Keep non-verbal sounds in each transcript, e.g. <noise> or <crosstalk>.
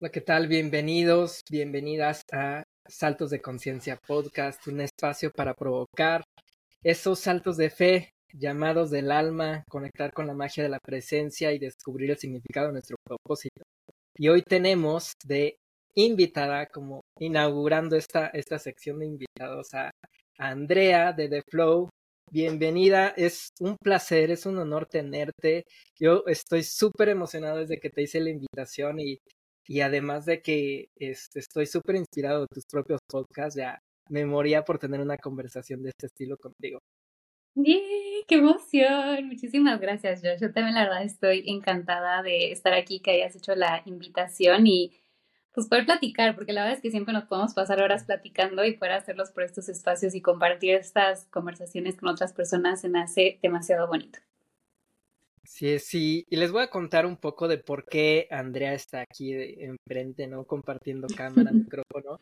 Hola, ¿qué tal? Bienvenidos, bienvenidas a Saltos de Conciencia Podcast, un espacio para provocar esos saltos de fe llamados del alma, conectar con la magia de la presencia y descubrir el significado de nuestro propósito. Y hoy tenemos de invitada, como inaugurando esta, esta sección de invitados, a Andrea de The Flow. Bienvenida, es un placer, es un honor tenerte. Yo estoy súper emocionado desde que te hice la invitación y y además de que este, estoy súper inspirado de tus propios podcasts, ya me moría por tener una conversación de este estilo contigo. ¡Qué emoción! Muchísimas gracias, Josh. Yo también la verdad estoy encantada de estar aquí, que hayas hecho la invitación y pues poder platicar, porque la verdad es que siempre nos podemos pasar horas platicando y poder hacerlos por estos espacios y compartir estas conversaciones con otras personas se me hace demasiado bonito. Sí, sí, y les voy a contar un poco de por qué Andrea está aquí enfrente, ¿no? Compartiendo cámara, <laughs> micrófono.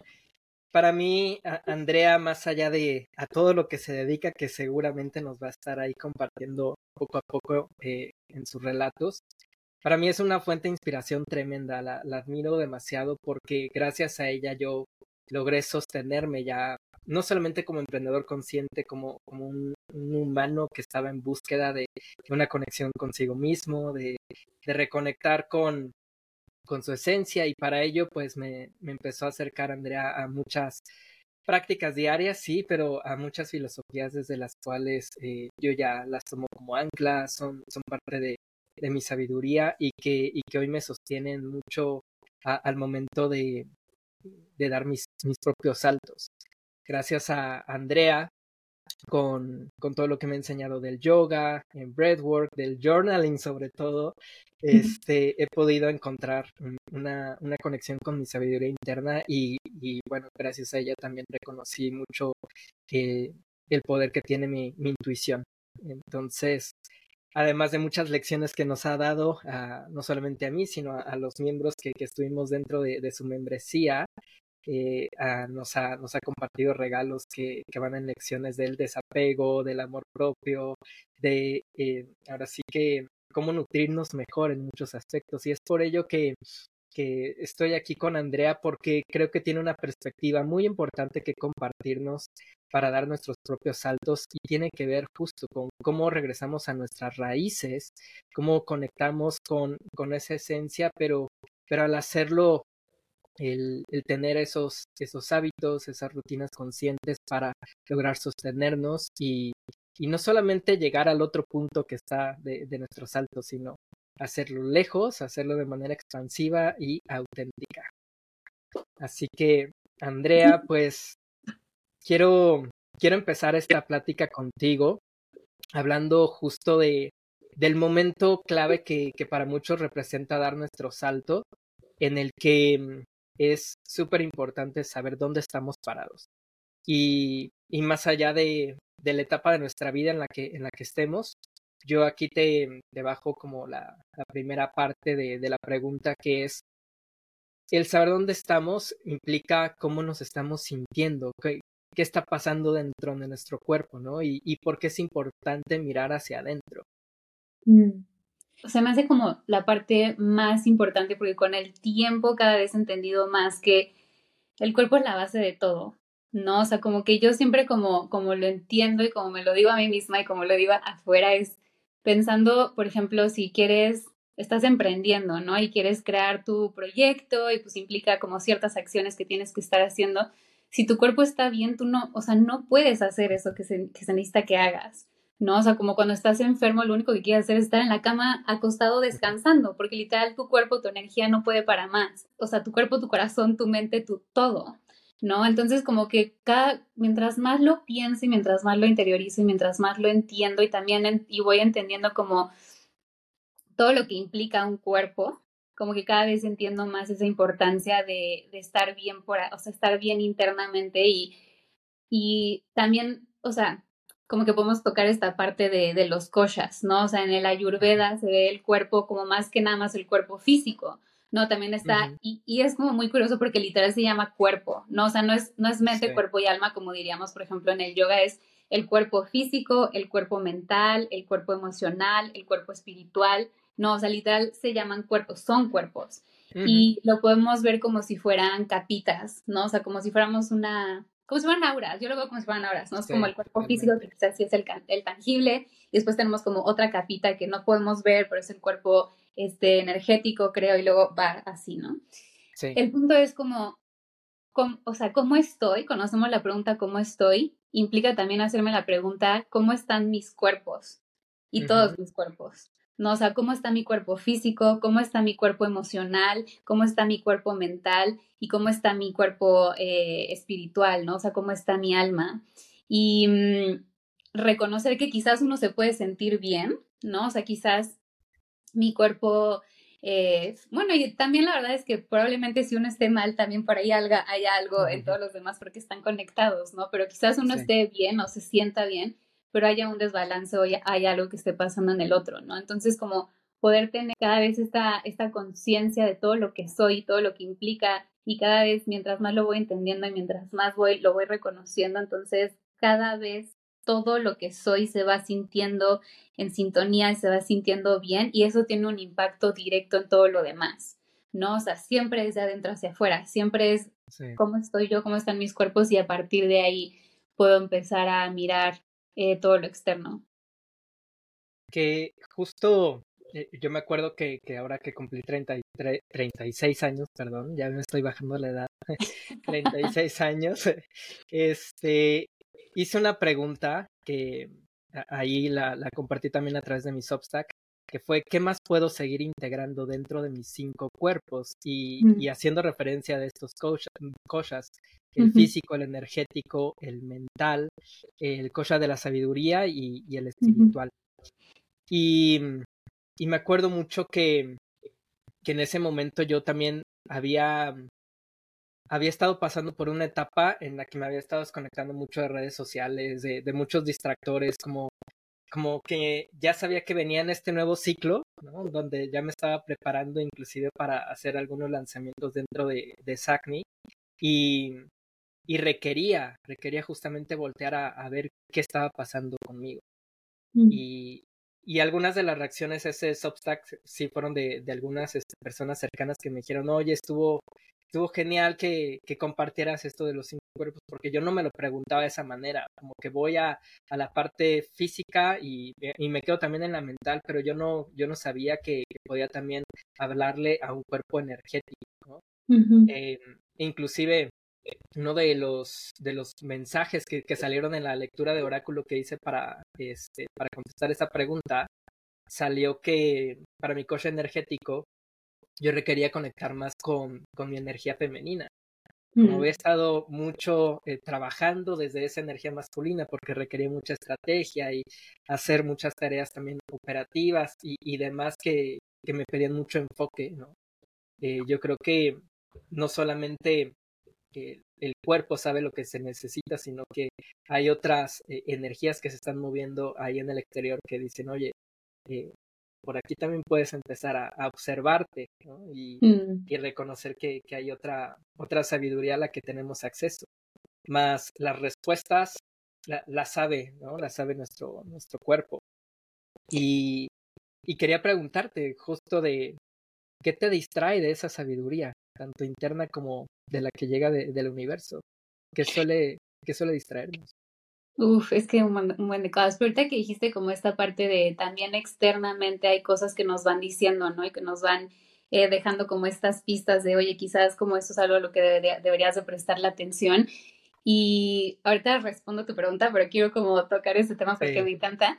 Para mí, Andrea, más allá de a todo lo que se dedica, que seguramente nos va a estar ahí compartiendo poco a poco eh, en sus relatos, para mí es una fuente de inspiración tremenda, la, la admiro demasiado porque gracias a ella yo logré sostenerme ya no solamente como emprendedor consciente, como, como un, humano que estaba en búsqueda de, una conexión consigo mismo, de, reconectar con, con su esencia y para ello pues me, me empezó a acercar Andrea a muchas prácticas diarias, sí, pero a muchas filosofías desde las cuales eh, yo ya las tomo como anclas, son, son parte de, de mi sabiduría y que, y que hoy me sostienen mucho al momento de, de dar mis, mis propios saltos gracias a Andrea con, con, todo lo que me ha enseñado del yoga, en breathwork, del journaling sobre todo, este, he podido encontrar una, una conexión con mi sabiduría interna y, y, bueno, gracias a ella también reconocí mucho eh, el poder que tiene mi, mi, intuición. Entonces, además de muchas lecciones que nos ha dado, no solamente a mí, sino a, los miembros que, que estuvimos dentro de, su membresía, eh, nos, ha, nos ha compartido regalos que, que, van en lecciones del desapego, del amor propio, de eh, ahora sí que cómo nutrirnos mejor en muchos aspectos. Y es por ello que, que estoy aquí con Andrea porque creo que tiene una perspectiva muy importante que compartirnos para dar nuestros propios saltos y tiene que ver justo con cómo regresamos a nuestras raíces, cómo conectamos con, con esa esencia, pero, pero al hacerlo el, el, tener esos, esos hábitos, esas rutinas conscientes para lograr sostenernos y, y no solamente llegar al otro punto que está de, de nuestro salto, sino hacerlo lejos, hacerlo de manera expansiva y auténtica. Así que, Andrea, <laughs> pues quiero, quiero empezar esta plática contigo hablando justo de, del momento clave que, que para muchos representa dar nuestro salto, en el que es súper importante saber dónde estamos parados. Y, y más allá de, de, la etapa de nuestra vida en la que, en la que estemos, yo aquí te, te bajo como la, primera parte de, de, la pregunta que es, el saber dónde estamos implica cómo nos estamos sintiendo, qué, qué está pasando dentro de nuestro cuerpo, ¿no? Y, y por qué es importante mirar hacia adentro. Mm o sea, me hace como la parte más importante porque con el tiempo cada vez he entendido más que el cuerpo es la base de todo, ¿no? O sea, como que yo siempre como, como lo entiendo y como me lo digo a mí misma y como lo digo afuera es pensando, por ejemplo, si quieres, estás emprendiendo, ¿no? Y quieres crear tu proyecto y pues implica como ciertas acciones que tienes que estar haciendo. Si tu cuerpo está bien, tú no, o sea, no puedes hacer eso que se, que se necesita que hagas. ¿no? O sea, como cuando estás enfermo, lo único que quieres hacer es estar en la cama acostado descansando, porque literal tu cuerpo, tu energía no puede para más. O sea, tu cuerpo, tu corazón, tu mente, tu todo, ¿no? Entonces, como que cada, mientras más lo pienso y mientras más lo interiorizo y mientras más lo entiendo y también y voy entendiendo como todo lo que implica un cuerpo, como que cada vez entiendo más esa importancia de, de estar bien por, o sea, estar bien internamente y, y también, o sea, como que podemos tocar esta parte de, de, los koshas, ¿no? O sea, en el ayurveda se ve el cuerpo como más que nada más el cuerpo físico, ¿no? También está, y, y, es como muy curioso porque literal se llama cuerpo, ¿no? O sea, no es, no es mente, sí. cuerpo y alma como diríamos, por ejemplo, en el yoga es el cuerpo físico, el cuerpo mental, el cuerpo emocional, el cuerpo espiritual, ¿no? O sea, literal se llaman cuerpos, son cuerpos. y lo podemos ver como si fueran capitas, ¿no? O sea, como si fuéramos una, como si fueran auras, yo lo veo como si fueran auras, ¿no? Es como el cuerpo físico que quizás sí es el, el, tangible, y después tenemos como otra capita que no podemos ver, pero es el cuerpo este, energético, creo, y luego va así, ¿no? Sí. El punto es como, o sea, ¿cómo estoy? Conocemos la pregunta ¿cómo estoy? Implica también hacerme la pregunta ¿cómo están mis cuerpos? Y todos mis cuerpos. ¿no? O sea, cómo está mi cuerpo físico, cómo está mi cuerpo emocional, cómo está mi cuerpo mental y cómo está mi cuerpo eh, espiritual, ¿no? O sea, cómo está mi alma. Y mm, reconocer que quizás uno se puede sentir bien, ¿no? O sea, quizás mi cuerpo, eh, bueno, y también la verdad es que probablemente si uno esté mal, también por ahí hay algo en todos los demás porque están conectados, ¿no? Pero quizás uno esté bien o se sienta bien, pero haya un desbalance o hay algo que esté pasando en el otro, ¿no? Entonces, como poder tener cada vez esta, esta conciencia de todo lo que soy, todo lo que implica, y cada vez mientras más lo voy entendiendo y mientras más voy, lo voy reconociendo, entonces cada vez todo lo que soy se va sintiendo en sintonía y se va sintiendo bien y eso tiene un impacto directo en todo lo demás, ¿no? O sea, siempre es de adentro hacia afuera, siempre es cómo estoy yo, cómo están mis cuerpos y a partir de ahí puedo empezar a mirar eh, todo lo externo. Que justo eh, yo me acuerdo que, que ahora que cumplí 33, 36 años, perdón, ya me estoy bajando la edad, <laughs> 36 años, este, hice una pregunta que ahí la, la, compartí también a través de mi Substack, que fue ¿qué más puedo seguir integrando dentro de mis cinco cuerpos? Y, mm. y haciendo referencia de estos cosas, el físico, el energético, el mental, el cosa de la sabiduría y, y el espiritual. y, y, me acuerdo mucho que, que en ese momento yo también había había estado pasando por una etapa en la que me había estado desconectando mucho de redes sociales, de, de muchos distractores, como, como que ya sabía que venía en este nuevo ciclo, ¿no? donde ya me estaba preparando inclusive para hacer algunos lanzamientos dentro de, de Sacni y, y requería, requería justamente voltear a, a ver qué estaba pasando conmigo. Mm. Y, y algunas de las reacciones a ese Substack sí fueron de, de algunas este, personas cercanas que me dijeron, oye, estuvo estuvo genial que, que, compartieras esto de los cinco cuerpos, porque yo no me lo preguntaba de esa manera, como que voy a, a la parte física y, y, me quedo también en la mental, pero yo no, yo no sabía que, podía también hablarle a un cuerpo energético, ¿no? eh, inclusive uno de los de los mensajes que, que, salieron en la lectura de oráculo que hice para este para contestar esa pregunta salió que para mi coche energético yo requería conectar más con, con mi energía femenina. Como he estado mucho eh, trabajando desde esa energía masculina porque requería mucha estrategia y hacer muchas tareas también operativas y, y demás que, que, me pedían mucho enfoque, ¿no? Eh, yo creo que no solamente que el cuerpo sabe lo que se necesita, sino que hay otras eh, energías que se están moviendo ahí en el exterior que dicen, oye, eh, por aquí también puedes empezar a, observarte y, mm. y, reconocer que, que, hay otra, otra sabiduría a la que tenemos acceso. Más las respuestas las la sabe, ¿no? Las sabe nuestro, nuestro cuerpo. Y, y quería preguntarte justo de qué te distrae de esa sabiduría, tanto interna como de la que llega de, del universo. ¿Qué suele, qué suele distraernos? Uf, es que un, buen de cosas. Pero ahorita que dijiste como esta parte de también externamente hay cosas que nos van diciendo, ¿no? Y que nos van eh, dejando como estas pistas de, oye, quizás como esto es algo a lo que deberías de prestarle atención. Y ahorita respondo tu pregunta, pero quiero como tocar ese tema porque me encanta.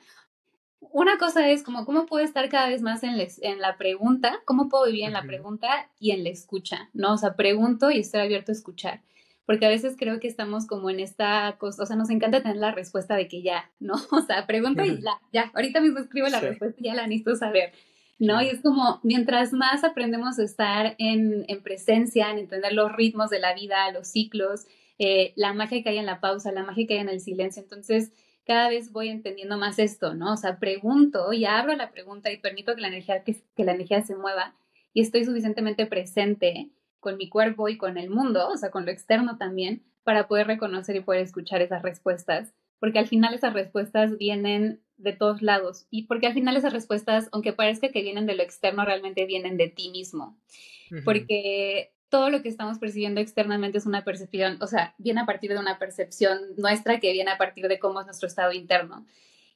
Una cosa es como cómo puedo estar cada vez más en, en la pregunta, cómo puedo vivir en la pregunta y en la escucha, ¿no? O sea, pregunto y estoy abierto a escuchar porque a veces creo que estamos como en esta cosa, o sea, nos encanta tener la respuesta de que ya, ¿no? <laughs> O sea, pregunta y la, ya, ahorita mismo escribo la respuesta y ya la necesito saber, ¿no? Y es como, mientras más aprendemos a estar en, en presencia, en entender los ritmos de la vida, los ciclos, eh, la magia que hay en la pausa, la magia que hay en el silencio, entonces cada vez voy entendiendo más esto, ¿no? O sea, pregunto y abro la pregunta y permito que la energía, que, que la energía se mueva y estoy suficientemente presente con mi cuerpo y con el mundo, o sea, con lo externo también, para poder reconocer y poder escuchar esas respuestas, porque al final esas respuestas vienen de todos lados. Y porque al final esas respuestas, aunque parezca que vienen de lo externo, realmente vienen de ti mismo. Porque todo lo que estamos percibiendo externamente es una percepción, o sea, viene a partir de una percepción nuestra que viene a partir de cómo es nuestro estado interno.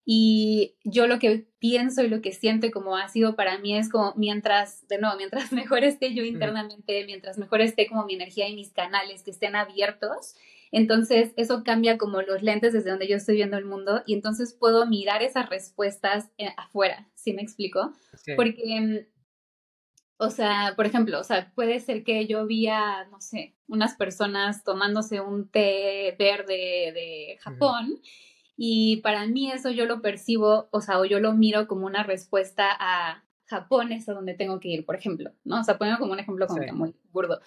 Y yo lo que pienso y lo que siento y como ha sido para mí es como mientras, de nuevo, mientras <laughs> mejor esté yo internamente, mientras mejor esté como mi energía y mis canales que estén abiertos, entonces eso cambia como los lentes desde donde yo estoy viendo el mundo y entonces puedo mirar esas respuestas eh, afuera, ¿sí me explico? Porque, mm, o sea, por ejemplo, o sea, puede ser que yo vi a, no sé, unas personas tomándose un té verde de Japón. Y para mí eso yo lo percibo, o sea, o yo lo miro como una respuesta a Japón, es a donde tengo que ir, por ejemplo, ¿no? O sea, pongo como un ejemplo como que muy burdo.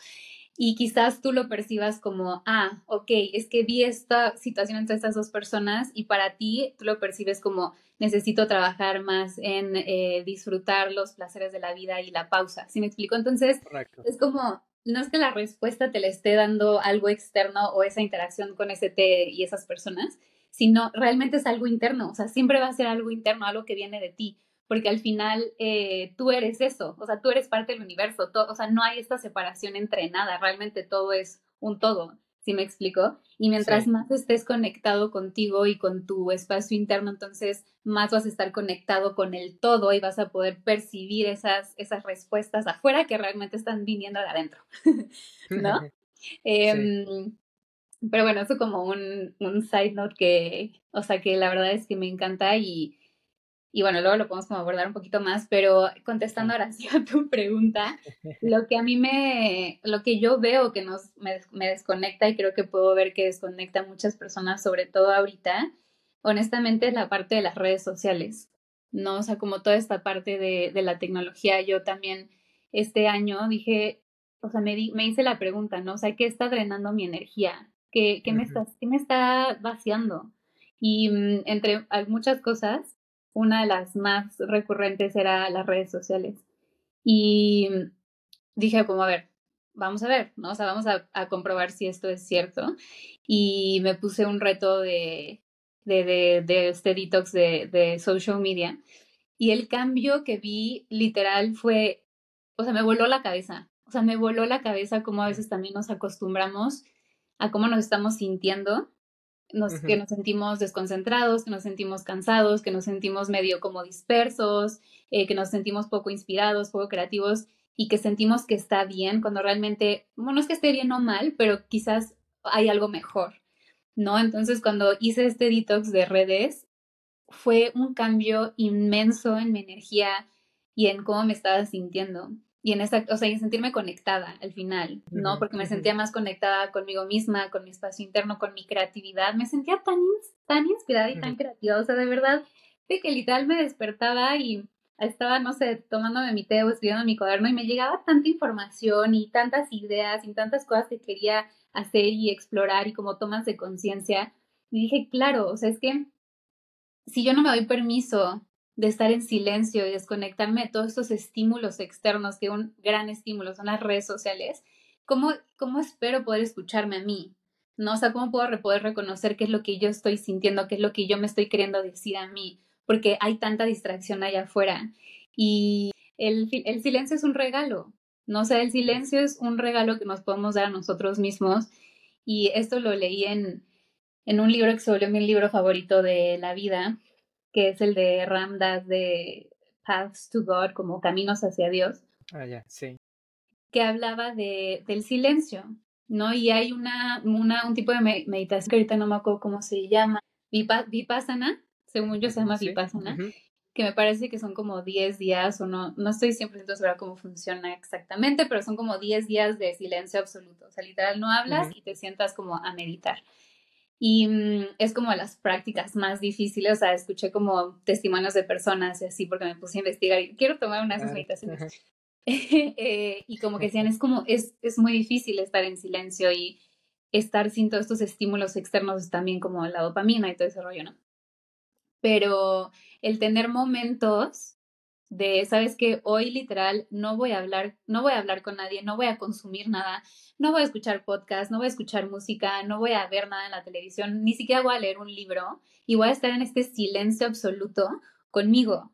Y quizás tú lo percibas como, ah, ok, es que vi esta situación entre estas dos personas y para ti tú lo percibes como, necesito trabajar más en eh, disfrutar los placeres de la vida y la pausa. ¿Sí me explico? Entonces, es como, no es que la respuesta te le esté dando algo externo o esa interacción con ese té y esas personas, sino realmente es algo interno, o sea, siempre va a ser algo interno, algo que viene de ti, porque al final eh, tú eres eso, o sea, tú eres parte del universo, o sea, no hay esta separación entre nada, realmente todo es un todo, ¿sí me explico? Y mientras más estés conectado contigo y con tu espacio interno, entonces más vas a estar conectado con el todo y vas a poder percibir esas, esas respuestas afuera que realmente están viniendo de adentro, <laughs> ¿no? <laughs> Em, pero bueno, eso como un, un side note que, o sea, que la verdad es que me encanta y, y bueno, luego lo podemos como abordar un poquito más, pero contestando ahora sí a tu pregunta, lo que a mí me, lo que yo veo que nos, me, me, desconecta y creo que puedo ver que desconecta a muchas personas, sobre todo ahorita, honestamente es la parte de las redes sociales, ¿no? O sea, como toda esta parte de, de la tecnología, yo también este año dije, o sea, me, di, me hice la pregunta, ¿no? O sea, ¿qué está drenando mi energía? ¿Qué, me, está, me está vaciando? Y mm, entre muchas cosas, una de las más recurrentes era las redes sociales. Y mm, dije como, a ver, vamos a ver, ¿no? O sea, vamos a, comprobar si esto es cierto. Y me puse un reto de, de, de, este detox de, de social media. Y el cambio que vi literal fue, o sea, me voló la cabeza. O sea, me voló la cabeza como a veces también nos acostumbramos a cómo nos estamos sintiendo, nos, que nos sentimos desconcentrados, que nos sentimos cansados, que nos sentimos medio como dispersos, eh, que nos sentimos poco inspirados, poco creativos y que sentimos que está bien cuando realmente, bueno, no es que esté bien o mal, pero quizás hay algo mejor, ¿no? Entonces cuando hice este detox de redes, fue un cambio inmenso en mi energía y en cómo me estaba sintiendo y en esa, o sea, en sentirme conectada al final, ¿no? Porque me sentía más conectada conmigo misma, con mi espacio interno, con mi creatividad. Me sentía tan, tan inspirada y tan creativa, o sea, de verdad, de que literal me despertaba y estaba, no sé, tomándome mi té o escribiendo mi cuaderno y me llegaba tanta información y tantas ideas y tantas cosas que quería hacer y explorar y como tomas de conciencia. Y dije, claro, o sea, es que si yo no me doy permiso de estar en silencio y desconectarme de todos estos estímulos externos, que un gran estímulo son las redes sociales, ¿cómo, cómo espero poder escucharme a mí? ¿No? O sea, ¿cómo puedo poder reconocer qué es lo que yo estoy sintiendo, qué es lo que yo me estoy queriendo decir a mí? Porque hay tanta distracción allá afuera. Y el, el silencio es un regalo, ¿no? O el silencio es un regalo que nos podemos dar a nosotros mismos. Y esto lo leí en, en un libro que se volvió mi libro favorito de la vida, que es el de Ramdas de Paths to God, como Caminos hacia Dios. Ah, ya, sí. Que hablaba de, del silencio, ¿no? Y hay una, una, un tipo de meditación que ahorita no me acuerdo cómo se llama, Vipassana, según yo se llama Vipassana, que me parece que son como 10 días, o no, no estoy 100% segura cómo funciona exactamente, pero son como 10 días de silencio absoluto. O sea, literal no hablas y te sientas como a meditar. Y mm, es como las prácticas más difíciles, o sea, escuché como testimonios de personas y así porque me puse a investigar y quiero tomar una de esas meditaciones. <laughs> Eh, y como que decían, es como, es, es muy difícil estar en silencio y estar sin todos estos estímulos externos también como la dopamina y todo ese rollo, ¿no? Pero el tener momentos de, sabes que hoy literal no voy a hablar, no voy a hablar con nadie, no voy a consumir nada, no voy a escuchar podcast, no voy a escuchar música, no voy a ver nada en la televisión, ni siquiera voy a leer un libro y voy a estar en este silencio absoluto conmigo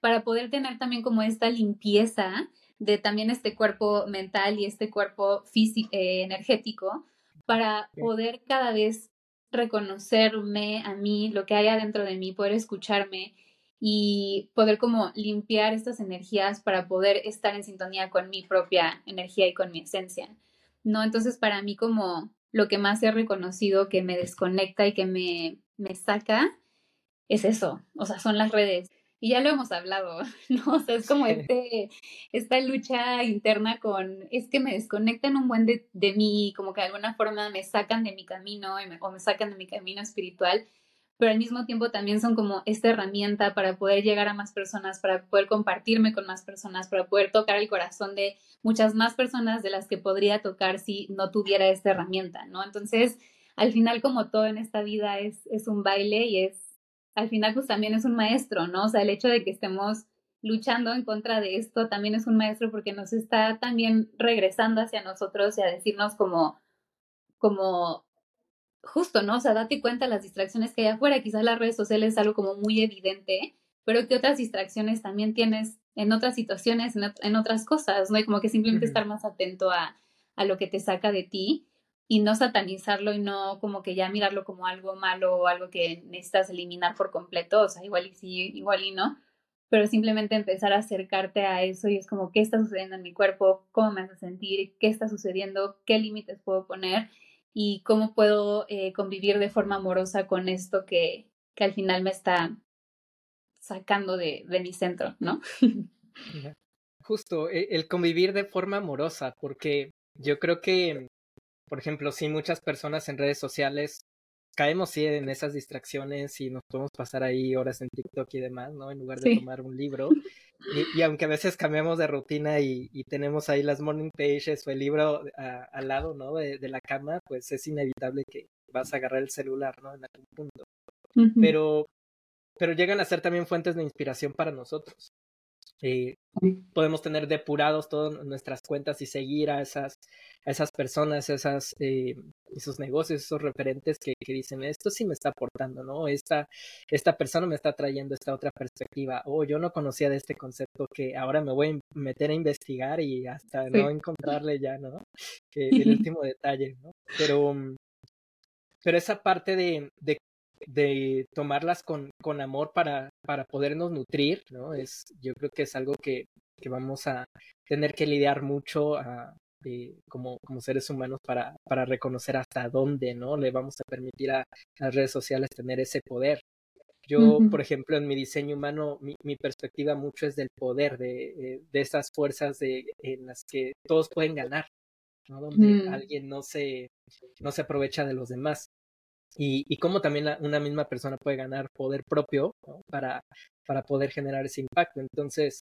para poder tener también como esta limpieza de también este cuerpo mental y este cuerpo físico, eh, energético, para poder cada vez reconocerme a mí, lo que hay adentro de mí, poder escucharme y poder como limpiar estas energías para poder estar en sintonía con mi propia energía y con mi esencia. ¿No? Entonces, para mí como lo que más he reconocido que me desconecta y que me, me saca es eso, o sea, son las redes. Y ya lo hemos hablado, <laughs> ¿no? O sea, es como este, esta lucha interna con, es que me desconectan un buen de, de mí, como que de alguna forma me sacan de mi camino o me sacan de mi camino espiritual pero al mismo tiempo también son como esta herramienta para poder llegar a más personas, para poder compartirme con más personas, para poder tocar el corazón de muchas más personas de las que podría tocar si no tuviera esta herramienta, ¿no? Entonces, al final, como todo en esta vida es, es un baile y es, al final, pues también es un maestro, ¿no? O sea, el hecho de que estemos luchando en contra de esto también es un maestro porque nos está también regresando hacia nosotros y a decirnos como, como justo, ¿no? O sea, date cuenta de las distracciones que hay afuera. Quizás las redes sociales es algo como muy evidente, pero que otras distracciones también tienes en otras situaciones, en, otras cosas, ¿no? Y como que simplemente estar más atento a, a lo que te saca de ti y no satanizarlo y no como que ya mirarlo como algo malo o algo que necesitas eliminar por completo, o sea, igual y sí, igual y no, pero simplemente empezar a acercarte a eso y es como qué está sucediendo en mi cuerpo, cómo me hace sentir, qué está sucediendo, qué límites puedo poner y cómo puedo eh, convivir de forma amorosa con esto que, que al final me está sacando de, de mi centro, ¿no? <laughs> Justo, e, el convivir de forma amorosa, porque yo creo que, por ejemplo, sí, muchas personas en redes sociales caemos sí en esas distracciones y nos podemos pasar ahí horas en TikTok y demás, ¿no? En lugar de tomar un libro. Y, aunque a veces cambiamos de rutina y, tenemos ahí las morning pages o el libro al lado, ¿no? De, la cama, pues es inevitable que vas a agarrar el celular, ¿no? En algún punto. Pero pero llegan a ser también fuentes de inspiración para nosotros. Eh, podemos tener depurados todas nuestras cuentas y seguir a esas, a esas personas, esas, eh, esos negocios, esos referentes que, que, dicen, esto sí me está aportando, ¿no? Esta, esta persona me está trayendo esta otra perspectiva, o yo no conocía de este concepto que ahora me voy a meter a investigar y hasta no encontrarle ya, ¿no? <laughs> el último detalle, ¿no? Pero, pero esa parte de, de de tomarlas con, con amor para, para podernos nutrir, ¿no? Es, yo creo que es algo que, que vamos a tener que lidiar mucho a, como, como seres humanos para, para reconocer hasta dónde, ¿no? Le vamos a permitir a las redes sociales tener ese poder. Yo, por ejemplo, en mi diseño humano, mi, mi perspectiva mucho es del poder, de, eh, de esas fuerzas de, en las que todos pueden ganar, ¿no? Donde mm. alguien no se, no se aprovecha de los demás y, y cómo también una misma persona puede ganar poder propio para, para poder generar ese impacto. Entonces,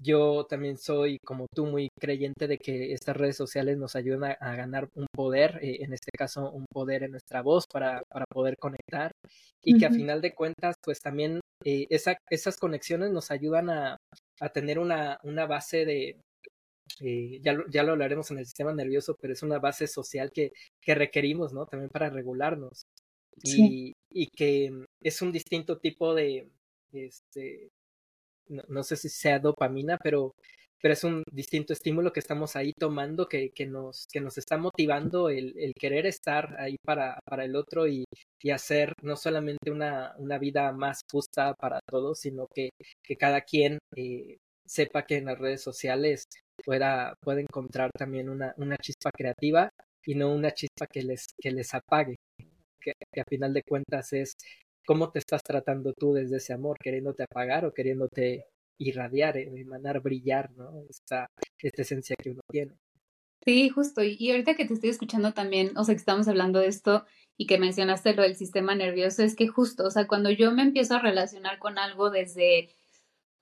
yo también soy, como tú, muy creyente de que estas redes sociales nos ayudan a, ganar un poder, eh, en este caso un poder en nuestra voz para, para poder conectar y que a final de cuentas, pues también eh, esa, esas conexiones nos ayudan a, a tener una, una base de, eh, ya, lo, ya lo hablaremos en el sistema nervioso, pero es una base social que, que requerimos, ¿no? También para regularnos. Y, y que es un distinto tipo de, este, no, sé si sea dopamina, pero, pero es un distinto estímulo que estamos ahí tomando que, que, nos, que nos está motivando el, el querer estar ahí para, para el otro y, y hacer no solamente una, una vida más justa para todos, sino que, que cada quien eh, sepa que en las redes sociales pueda, pueda encontrar también una, una chispa creativa y no una chispa que les, que les apague que, a final de cuentas es cómo te estás tratando tú desde ese amor, queriéndote apagar o queriéndote irradiar, eh, emanar, brillar, ¿no? Esta, esta esencia que uno tiene. Sí, justo. Y ahorita que te estoy escuchando también, o sea, que estamos hablando de esto y que mencionaste lo del sistema nervioso, es que justo, o sea, cuando yo me empiezo a relacionar con algo desde,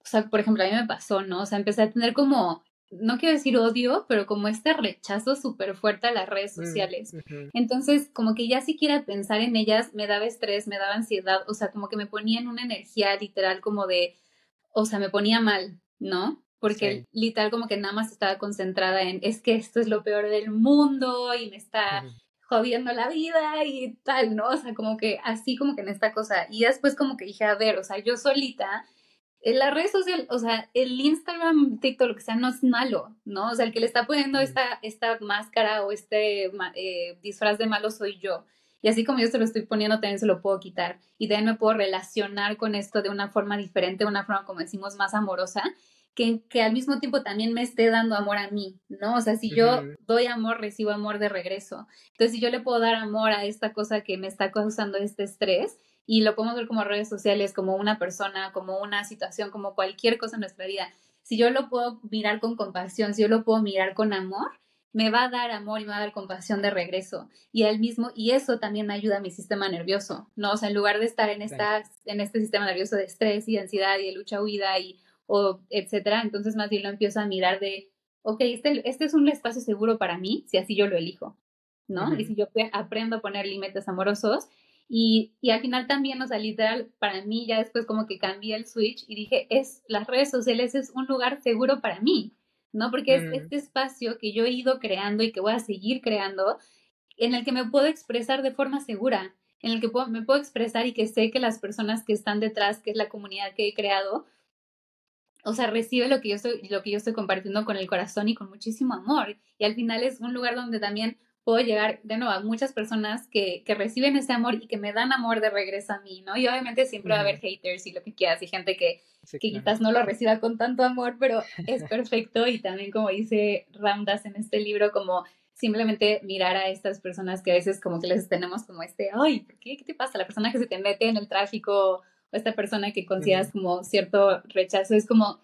o sea, por ejemplo, a mí me pasó, ¿no? O sea, empecé a tener como no quiero decir odio, pero como este rechazo súper fuerte a las redes mm, sociales. Entonces, como que ya siquiera pensar en ellas me daba estrés, me daba ansiedad, o sea, como que me ponía en una energía literal como de, o sea, me ponía mal, ¿no? Porque literal como que nada más estaba concentrada en, es que esto es lo peor del mundo y me está jodiendo la vida y tal, ¿no? O sea, como que así como que en esta cosa. Y después como que dije, a ver, o sea, yo solita, en la red social, o sea, el Instagram, TikTok, lo que sea, no es malo, ¿no? O sea, el que le está poniendo esta, esta máscara o este eh, disfraz de malo soy yo. Y así como yo se lo estoy poniendo, también se lo puedo quitar. Y también me puedo relacionar con esto de una forma diferente, una forma, como decimos, más amorosa que, que, al mismo tiempo también me esté dando amor a mí, ¿no? O sea, si yo doy amor, recibo amor de regreso. Entonces, si yo le puedo dar amor a esta cosa que me está causando este estrés, y lo podemos ver como redes sociales, como una persona, como una situación, como cualquier cosa en nuestra vida, si yo lo puedo mirar con compasión, si yo lo puedo mirar con amor, me va a dar amor y me va a dar compasión de regreso. Y al mismo, y eso también me ayuda a mi sistema nervioso, ¿no? O sea, en lugar de estar en, esta, en este sistema nervioso de estrés y de ansiedad y de lucha-huida y o etcétera. Entonces más bien lo empiezo a mirar de, ok, este, este es un espacio seguro para mí, si así yo lo elijo, ¿no? Y si yo aprendo a poner límites amorosos. Y, y al final también, o sea, literal, para mí ya después como que cambié el switch y dije, es, las redes sociales es un lugar seguro para mí, ¿no? Porque es este espacio que yo he ido creando y que voy a seguir creando, en el que me puedo expresar de forma segura, en el que puedo, me puedo expresar y que sé que las personas que están detrás, que es la comunidad que he creado, o sea, recibe lo que yo estoy, lo que yo estoy compartiendo con el corazón y con muchísimo amor. Y al final es un lugar donde también puedo llegar de nuevo a muchas personas que, que reciben ese amor y que me dan amor de regreso a mí, ¿no? Y obviamente siempre va a haber haters y lo que quieras y gente que, que quizás no lo reciba con tanto amor, pero es <laughs> perfecto y también como dice Ramdas en este libro, como simplemente mirar a estas personas que a veces como que les tenemos como este, ay, ¿por qué? ¿Qué te pasa? La persona que se te mete en el tráfico o esta persona que consideras como cierto rechazo, es como,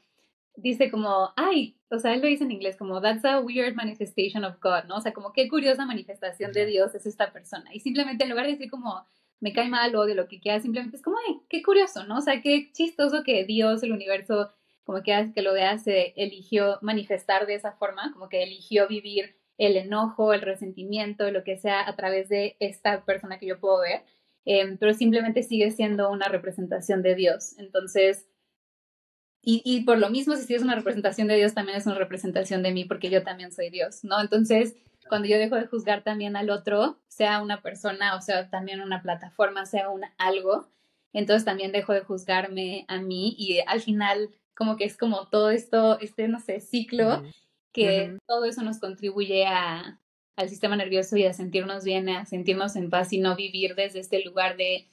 dice como, ay, o sea, él lo dice en inglés como, that's a weird manifestation of God, ¿no? O sea, como qué curiosa manifestación de Dios es esta persona. Y simplemente en lugar de decir como, me cae mal o de lo que quiera, simplemente es como, ay, qué curioso, ¿no? O sea, qué chistoso que Dios, el universo, como que, que lo veas, se eligió manifestar de esa forma, como que eligió vivir el enojo, el resentimiento, lo que sea a través de esta persona que yo puedo ver. Em, pero simplemente sigue siendo una representación de Dios. Entonces, y, y, por lo mismo, si es una representación de Dios, también es una representación de mí, porque yo también soy Dios, ¿no? Entonces, cuando yo dejo de juzgar también al otro, sea una persona, o sea, también una plataforma, sea un algo, entonces también dejo de juzgarme a mí y al final como que es como todo esto, este, no sé, ciclo, que todo eso nos contribuye a, al sistema nervioso y a sentirnos bien, a sentirnos en paz y no vivir desde este lugar de,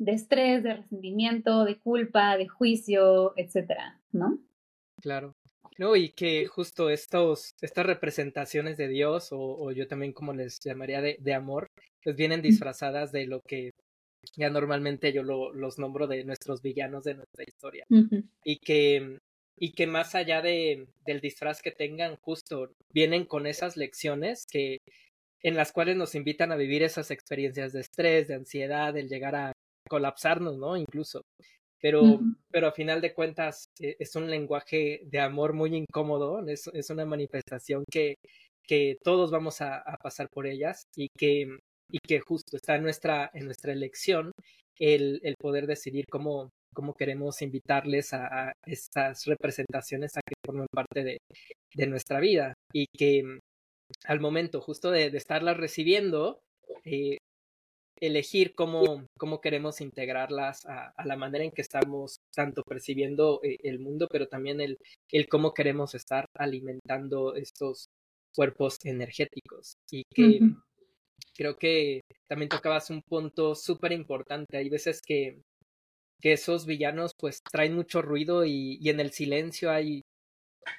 de estrés, de resentimiento, de culpa, de juicio, etcétera, ¿no? Claro. No, y que justo estos, estas representaciones de Dios, o, yo también como les llamaría de, de, amor, pues vienen disfrazadas de lo que ya normalmente yo lo, los nombro de nuestros villanos de nuestra historia. Y que y que más allá de, del disfraz que tengan, justo vienen con esas lecciones que en las cuales nos invitan a vivir esas experiencias de estrés, de ansiedad, del llegar a colapsarnos, ¿no? Incluso. Pero, pero a final de cuentas eh, es un lenguaje de amor muy incómodo, es, es una manifestación que, que todos vamos a, a, pasar por ellas y que, y que justo está en nuestra, en nuestra elección el, el poder decidir cómo, cómo queremos invitarles a, estas representaciones a que formen parte de, de, nuestra vida y que al momento justo de, de estarlas recibiendo, eh, elegir cómo, cómo queremos integrarlas a, a, la manera en que estamos tanto percibiendo eh, el mundo, pero también el, el cómo queremos estar alimentando estos cuerpos energéticos. Y que creo que también tocabas un punto súper importante. Hay veces que que esos villanos pues traen mucho ruido y, y en el silencio hay,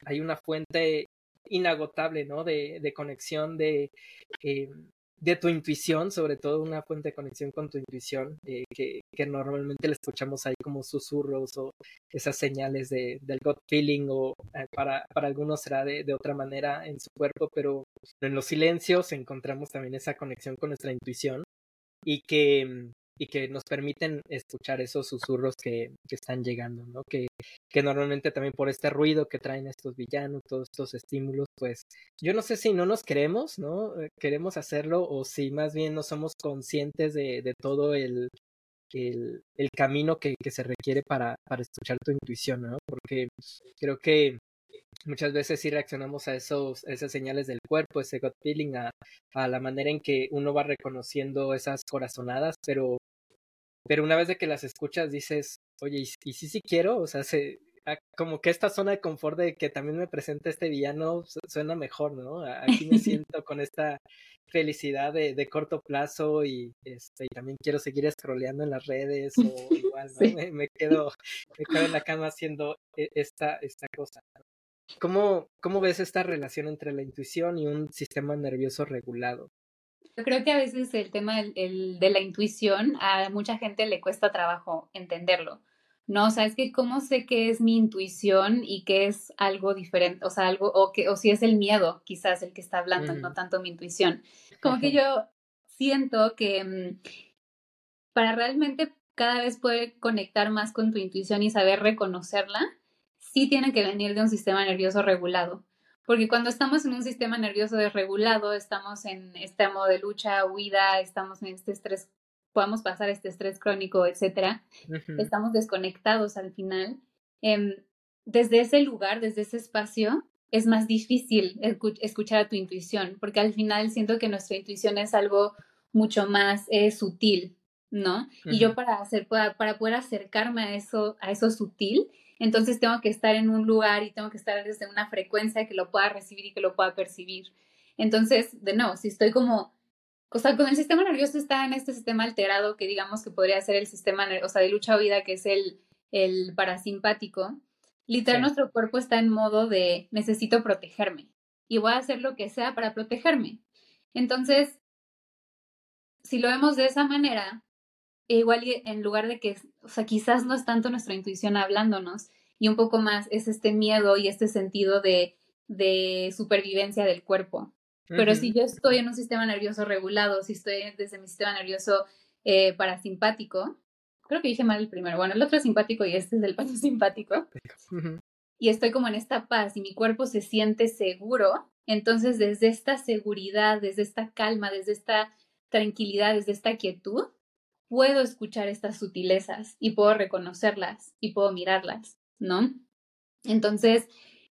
hay una fuente inagotable, ¿no? De, de conexión, de, eh, de tu intuición, sobre todo una fuente de conexión con tu intuición, eh, que, que, normalmente le escuchamos ahí como susurros o esas señales de, del gut feeling o eh, para, para algunos será de, de, otra manera en su cuerpo, pero en los silencios encontramos también esa conexión con nuestra intuición y que y que nos permiten escuchar esos susurros que, que están llegando, ¿no? Que, que normalmente también por este ruido que traen estos villanos, todos estos estímulos, pues yo no sé si no nos queremos, ¿no? Eh, queremos hacerlo o si más bien no somos conscientes de, de todo el, el, camino que, que, se requiere para, para escuchar tu intuición, ¿no? Porque creo que muchas veces sí reaccionamos a esos, esas señales del cuerpo, ese gut feeling, a la manera en que uno va reconociendo esas corazonadas, pero, pero una vez de que las escuchas dices, oye, ¿y, y sí, sí quiero? O sea, se, como que esta zona de confort de que también me presenta este villano suena mejor, ¿no? Aquí me <laughs> siento con esta felicidad de, de corto plazo y, este, y también quiero seguir scrolleando en las redes o <laughs> igual, ¿no? Me, me, quedo, me quedo en la cama haciendo e, esta, esta cosa. ¿Cómo, ¿Cómo ves esta relación entre la intuición y un sistema nervioso regulado? Yo creo que a veces el tema el, el de la intuición a mucha gente le cuesta trabajo entenderlo no, o sea, es que cómo sé qué es mi intuición y qué es algo diferente, o sea, algo, o, que, o si es el miedo, quizás el que está hablando, no tanto mi intuición. Como que yo siento que mm, para realmente cada vez poder conectar más con tu intuición y saber reconocerla, sí tiene que venir de un sistema nervioso regulado. Porque cuando estamos en un sistema nervioso desregulado, estamos en este modo de lucha, huida, estamos en este estrés podamos pasar este estrés crónico, etcétera, estamos desconectados al final. Eh, desde ese lugar, desde ese espacio, es más difícil escuchar a tu intuición, porque al final siento que nuestra intuición es algo mucho más eh, sutil, ¿no? Y yo para hacer, para, para poder acercarme a eso, a eso sutil, entonces tengo que estar en un lugar y tengo que estar desde una frecuencia que lo pueda recibir y que lo pueda percibir. Entonces, de nuevo, si estoy como o sea, con el sistema nervioso está en este sistema alterado que digamos que podría ser el sistema, o sea, de lucha o vida, que es el, el parasimpático. Literal, sí. nuestro cuerpo está en modo de necesito protegerme y voy a hacer lo que sea para protegerme. Entonces, si lo vemos de esa manera, igual en lugar de que, o sea, quizás no es tanto nuestra intuición hablándonos y un poco más es este miedo y este sentido de, de supervivencia del cuerpo. Pero si yo estoy en un sistema nervioso regulado, si estoy desde mi sistema nervioso eh, parasimpático, creo que dije mal el primero, bueno, el otro es simpático y este es del parasimpático, <laughs> y estoy como en esta paz y mi cuerpo se siente seguro, entonces desde esta seguridad, desde esta calma, desde esta tranquilidad, desde esta quietud, puedo escuchar estas sutilezas y puedo reconocerlas y puedo mirarlas, ¿no? Entonces,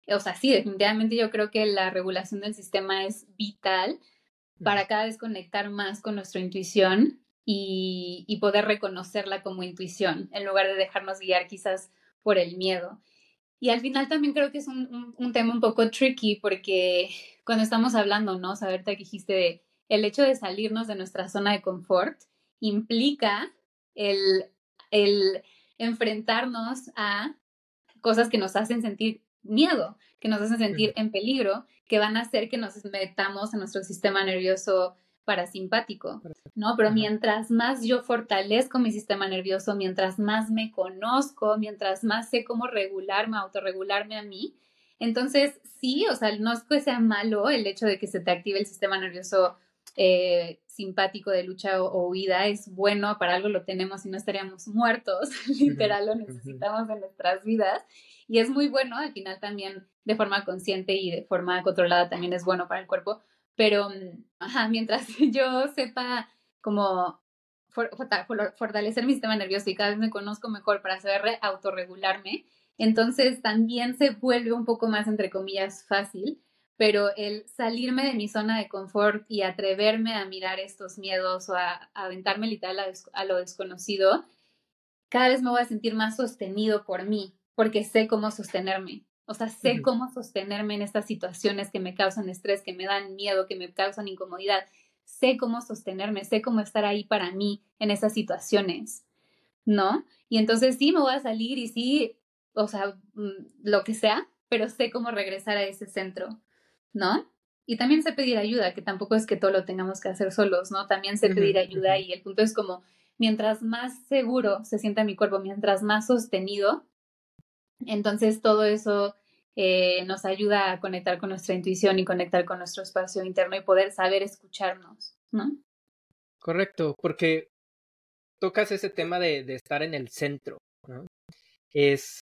o sea, sí, definitivamente yo creo que la regulación del sistema es vital para cada vez conectar más con nuestra intuición y, y, poder reconocerla como intuición, en lugar de dejarnos guiar quizás por el miedo. Y al final también creo que es un, un, un tema un poco tricky porque cuando estamos hablando, ¿no? Saber que dijiste de, el hecho de salirnos de nuestra zona de confort implica el, el enfrentarnos a cosas que nos hacen sentir miedo, que nos hacen sentir en peligro, que van a hacer que nos metamos en nuestro sistema nervioso parasimpático, ¿no? Pero mientras más yo fortalezco mi sistema nervioso, mientras más me conozco, mientras más sé cómo regularme, autorregularme a mí, entonces sí, o sea, no es que sea malo el hecho de que se te active el sistema nervioso eh, simpático de lucha o, o, huida, es bueno, para algo lo tenemos y no estaríamos muertos, <laughs> literal lo necesitamos en nuestras vidas. Y es muy bueno, al final también de forma consciente y de forma controlada también es bueno para el cuerpo, pero, mm, ajá, mientras <laughs> yo sepa como for, for, fortalecer mi sistema nervioso y cada vez me conozco mejor para saber autorregularme, entonces también se vuelve un poco más, entre comillas, fácil, pero el salirme de mi zona de confort y atreverme a mirar estos miedos o a, a aventarme literal a, a lo desconocido, cada vez me voy a sentir más sostenido por mí, porque sé cómo sostenerme. O sea, sé uh -huh. cómo sostenerme en estas situaciones que me causan estrés, que me dan miedo, que me causan incomodidad. Sé cómo sostenerme, sé cómo estar ahí para mí en esas situaciones, ¿no? Y entonces sí me voy a salir y sí, o sea, mm, lo que sea, pero sé cómo regresar a ese centro, ¿no? Y también sé pedir ayuda, que tampoco es que todo lo tengamos que hacer solos, ¿no? También sé pedir ayuda y el punto es como, mientras más seguro se sienta mi cuerpo, mientras más sostenido, entonces, todo eso eh, nos ayuda a conectar con nuestra intuición y conectar con nuestro espacio interno y poder saber escucharnos, ¿no? Correcto, porque tocas ese tema de, de estar en el centro, ¿no? Es,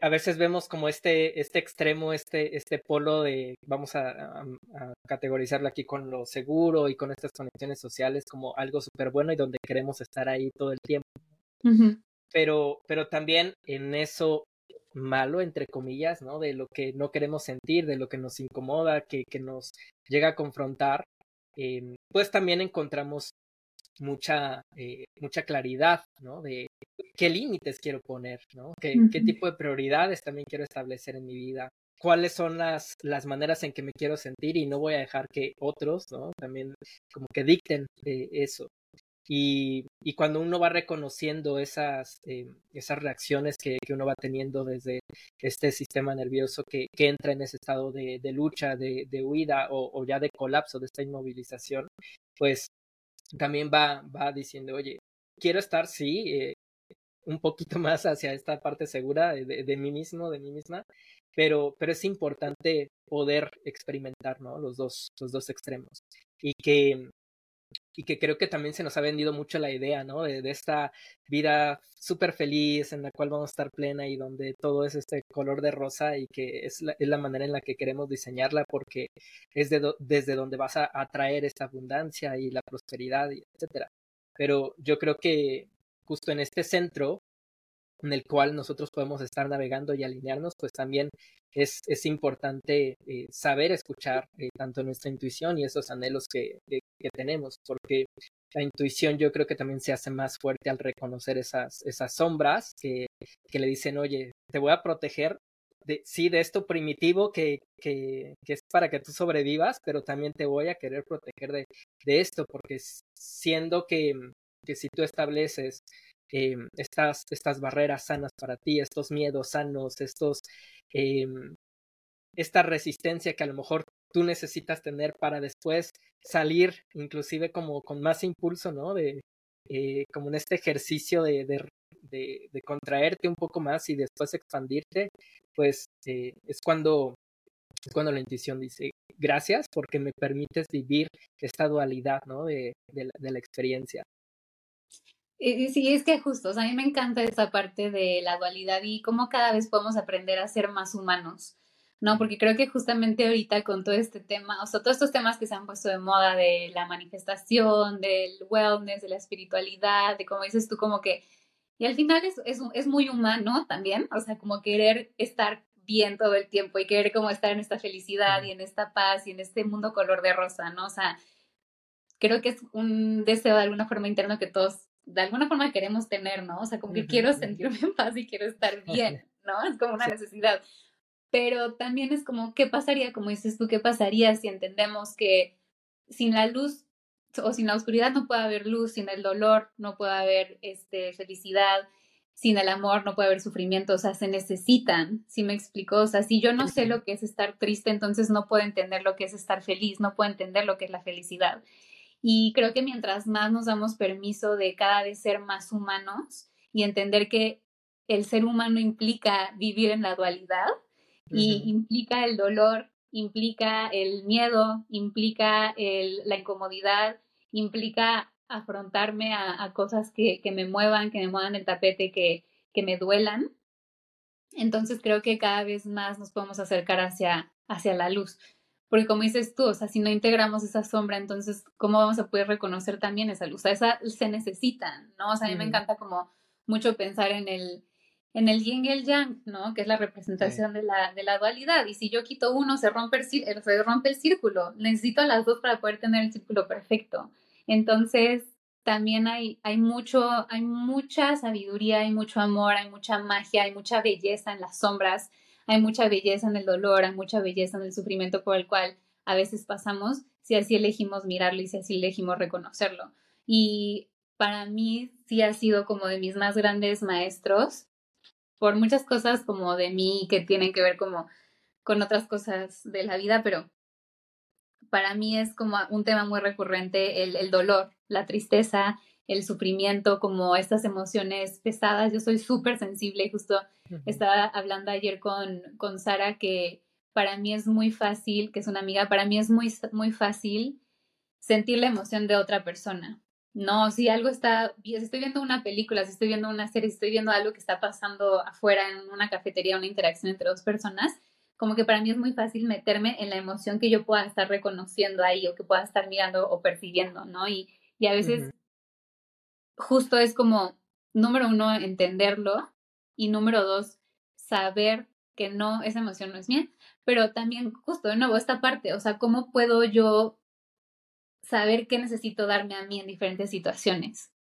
a veces vemos como este, este extremo, este, este polo de, vamos a, a, a, categorizarlo aquí con lo seguro y con estas conexiones sociales como algo súper bueno y donde queremos estar ahí todo el tiempo. pero, pero también en eso malo, entre comillas, ¿no? De lo que no queremos sentir, de lo que nos incomoda, que, que nos llega a confrontar, eh, pues también encontramos mucha, eh, mucha claridad, ¿no? De qué límites quiero poner, ¿no? ¿Qué, qué tipo de prioridades también quiero establecer en mi vida, cuáles son las, las maneras en que me quiero sentir y no voy a dejar que otros, ¿no? También como que dicten eh, eso. Y, y, cuando uno va reconociendo esas, eh, esas reacciones que, que, uno va teniendo desde este sistema nervioso que, que entra en ese estado de, de lucha, de, de huida o, o, ya de colapso, de esta inmovilización, pues también va, va diciendo, oye, quiero estar, sí, eh, un poquito <laughs> más hacia esta parte segura de, de, mí mismo, de mí misma, pero, pero es importante poder experimentar, ¿no? Los dos, los dos extremos. Y que, y que creo que también se nos ha vendido mucho la idea, ¿no? De, de esta vida súper feliz en la cual vamos a estar plena y donde todo es este color de rosa y que es la, es la manera en la que queremos diseñarla porque es de desde donde vas a atraer esta abundancia y la prosperidad, y etcétera. Pero yo creo que justo en este centro en el cual nosotros podemos estar navegando y alinearnos, pues también es, es importante eh, saber escuchar eh, tanto nuestra intuición y esos anhelos que, que, tenemos, porque la intuición yo creo que también se hace más fuerte al reconocer esas, esas sombras que, que le dicen, oye, te voy a proteger de, sí, de esto primitivo que, que, que, es para que tú sobrevivas, pero también te voy a querer proteger de, de esto, porque siendo que, que si tú estableces eh, estas, estas barreras sanas para ti, estos miedos sanos, estos, eh, esta resistencia que a lo mejor tú necesitas tener para después salir inclusive como con más impulso, ¿no? De, eh, como en este ejercicio de, de, contraerte un poco más y después expandirte, pues eh, es cuando cuando la intuición dice gracias porque me permites vivir esta dualidad, ¿no? De, de la experiencia. Sí, es que justo, o sea, a mí me encanta esa parte de la dualidad y cómo cada vez podemos aprender a ser más humanos, ¿no? Porque creo que justamente ahorita con todo este tema, o sea, todos estos temas que se han puesto de moda de la manifestación, del wellness, de la espiritualidad, de como dices tú, como que, y al final es, es, es muy humano también, o sea, como querer estar bien todo el tiempo y querer como estar en esta felicidad y en esta paz y en este mundo color de rosa, ¿no? O sea, creo que es un deseo de alguna forma interno que todos de alguna forma queremos tener, ¿no? O sea, como que uh -huh. quiero sentirme en paz y quiero estar bien, ¿no? Es como una necesidad. Pero también es como, ¿qué pasaría, como dices tú, qué pasaría si entendemos que sin la luz o sin la oscuridad no puede haber luz, sin el dolor no puede haber este, felicidad, sin el amor no puede haber sufrimiento, o sea, se necesitan, ¿sí me explico? O sea, si yo no sé lo que es estar triste, entonces no puedo entender lo que es estar feliz, no puedo entender lo que es la felicidad. Y creo que mientras más nos damos permiso de cada vez ser más humanos y entender que el ser humano implica vivir en la dualidad uh -huh. y implica el dolor, implica el miedo, implica el, la incomodidad, implica afrontarme a, a cosas que, que, me muevan, que me muevan el tapete, que, que me duelan. Entonces creo que cada vez más nos podemos acercar hacia, hacia la luz. Porque como dices tú, o sea, si no integramos esa sombra, entonces, ¿cómo vamos a poder reconocer también esa luz? O sea, esa se necesitan, ¿no? O sea, a mí mm. me encanta como mucho pensar en el, en el yin y el yang, ¿no? Que es la representación sí. de, la, de la dualidad. Y si yo quito uno, se rompe, el, se rompe el círculo. Necesito las dos para poder tener el círculo perfecto. Entonces, también hay, hay, mucho, hay mucha sabiduría, hay mucho amor, hay mucha magia, hay mucha belleza en las sombras hay mucha belleza en el dolor, hay mucha belleza en el sufrimiento por el cual a veces pasamos, si así elegimos mirarlo y si así elegimos reconocerlo. Y para mí sí ha sido como de mis más grandes maestros, por muchas cosas como de mí que tienen que ver como con otras cosas de la vida, pero para mí es como un tema muy recurrente el, el dolor, la tristeza, el sufrimiento, como estas emociones pesadas. Yo soy súper sensible y justo uh -huh. estaba hablando ayer con, con Sara que para mí es muy fácil, que es una amiga, para mí es muy, muy fácil sentir la emoción de otra persona. No, si algo está, si estoy viendo una película, si estoy viendo una serie, si estoy viendo algo que está pasando afuera en una cafetería, una interacción entre dos personas, como que para mí es muy fácil meterme en la emoción que yo pueda estar reconociendo ahí o que pueda estar mirando o percibiendo, ¿no? Y, y a veces uh -huh justo es como número uno, entenderlo y número dos, saber que no, esa emoción no es mía, pero también justo de nuevo esta parte, o sea, ¿cómo puedo yo saber qué necesito darme a mí en diferentes situaciones?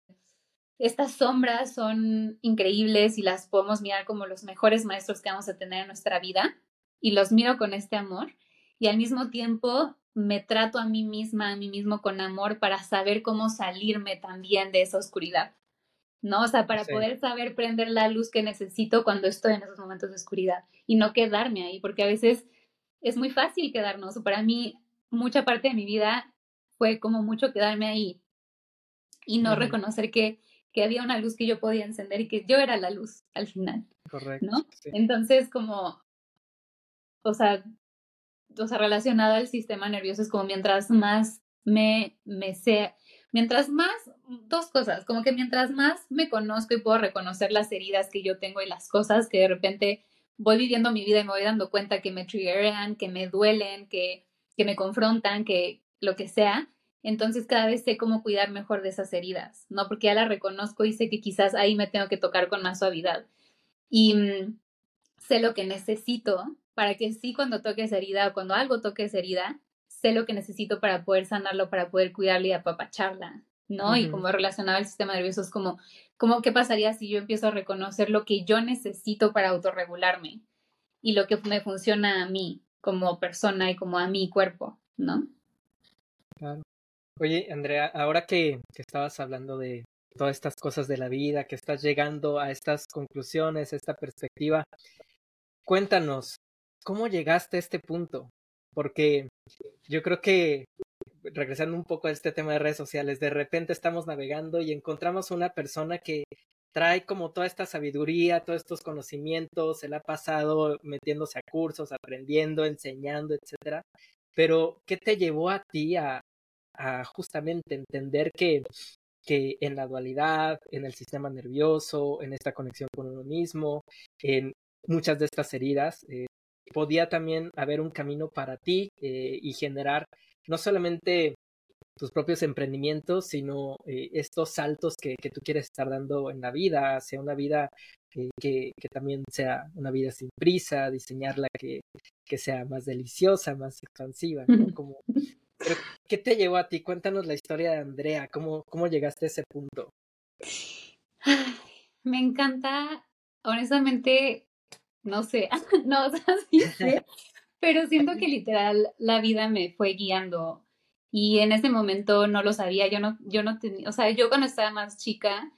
Estas sombras son increíbles y las podemos mirar como los mejores maestros que vamos a tener en nuestra vida y los miro con este amor y al mismo tiempo me trato a mí misma, a mí mismo con amor para saber cómo salirme también de esa oscuridad. ¿no? O sea, para poder saber prender la luz que necesito cuando estoy en esos momentos de oscuridad y no quedarme ahí, porque a veces es muy fácil quedarnos. Para mí, mucha parte de mi vida fue como mucho quedarme ahí y no reconocer que, que había una luz que yo podía encender y que yo era la luz al final. Correcto. ¿no? Entonces, como, o sea, o sea, relacionado al sistema nervioso es como mientras más me, me mientras más, dos cosas, como que mientras más me conozco y puedo reconocer las heridas que yo tengo y las cosas que de repente voy viviendo mi vida y me voy dando cuenta que me triggeran, que me duelen, que, que me confrontan, que lo que sea, entonces cada vez sé cómo cuidar mejor de esas heridas, ¿no? Porque ya las reconozco y sé que quizás ahí me tengo que tocar con más suavidad. Y mm, sé lo que necesito para que sí cuando toque esa herida o cuando algo toque esa herida, sé lo que necesito para poder sanarlo, para poder cuidarla y apapacharla, ¿no? Y como relacionado al sistema nervioso es como, como, ¿qué pasaría si yo empiezo a reconocer lo que yo necesito para autorregularme y lo que me funciona a mí como persona y como a mi cuerpo, ¿no? Claro. Oye, Andrea, ahora que, que estabas hablando de todas estas cosas de la vida, que estás llegando a estas conclusiones, a esta perspectiva, cuéntanos, ¿cómo llegaste a este punto? Porque yo creo que, regresando un poco a este tema de redes sociales, de repente estamos navegando y encontramos una persona que trae como toda esta sabiduría, todos estos conocimientos, se la ha pasado metiéndose a cursos, aprendiendo, enseñando, etcétera. Pero, ¿qué te llevó a ti a, justamente entender que, que en la dualidad, en el sistema nervioso, en esta conexión con uno mismo, en muchas de estas heridas, eh, podía también haber un camino para ti eh, y generar no solamente tus propios emprendimientos, sino eh, estos saltos que, que, tú quieres estar dando en la vida, hacia una vida que, que, también sea una vida sin prisa, diseñarla que, que sea más deliciosa, más expansiva, Como, ¿Qué te llevó a ti? Cuéntanos la historia de Andrea, ¿cómo, cómo llegaste a ese punto? Me encanta, honestamente, no sé, <laughs> no, o sea, sí sé, pero siento que literal la vida me fue guiando y en ese momento no lo sabía, yo no, yo no tenía, o sea, yo cuando estaba más chica,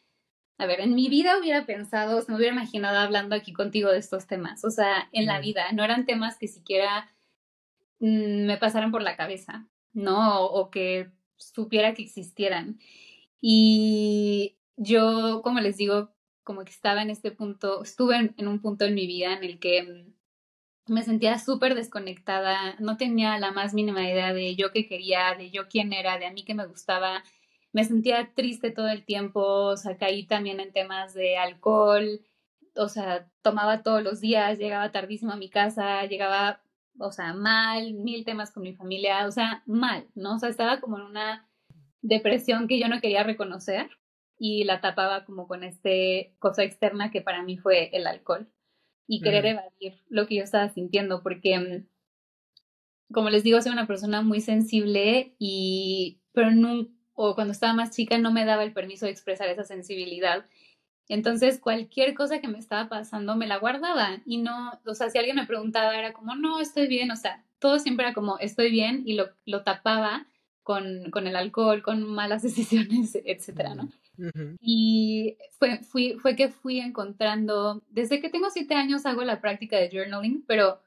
a ver, en mi vida hubiera pensado, se me hubiera imaginado hablando aquí contigo de estos temas, o sea, en la vida, no eran temas que siquiera mm, me pasaran por la cabeza, ¿no? o que supiera que existieran. Y yo, como les digo, como que estaba en este punto, estuve en, un punto en mi vida en el que mm, me sentía súper desconectada, no tenía la más mínima idea de yo qué quería, de yo quién era, de a mí que me gustaba, me sentía triste todo el tiempo, o sea, caí también en temas de alcohol, o sea, tomaba todos los días, llegaba tardísimo a mi casa, llegaba, o sea, mal, mil temas con mi familia, o sea, mal, ¿no? O sea, estaba como en una depresión que yo no quería reconocer y la tapaba como con este cosa externa que para mí fue el alcohol y querer evadir lo que yo estaba sintiendo porque mm, como les digo soy una persona muy sensible y pero no o cuando estaba más chica no me daba el permiso de expresar esa sensibilidad. Entonces cualquier cosa que me estaba pasando me la guardaba y no o sea si alguien me preguntaba era como no estoy bien o sea todo siempre era como estoy bien y lo, lo tapaba con, con el alcohol, con malas <laughs> decisiones, etcétera, ¿no? Y fue, fui, fue que fui encontrando, desde que tengo siete años hago la práctica de journaling, pero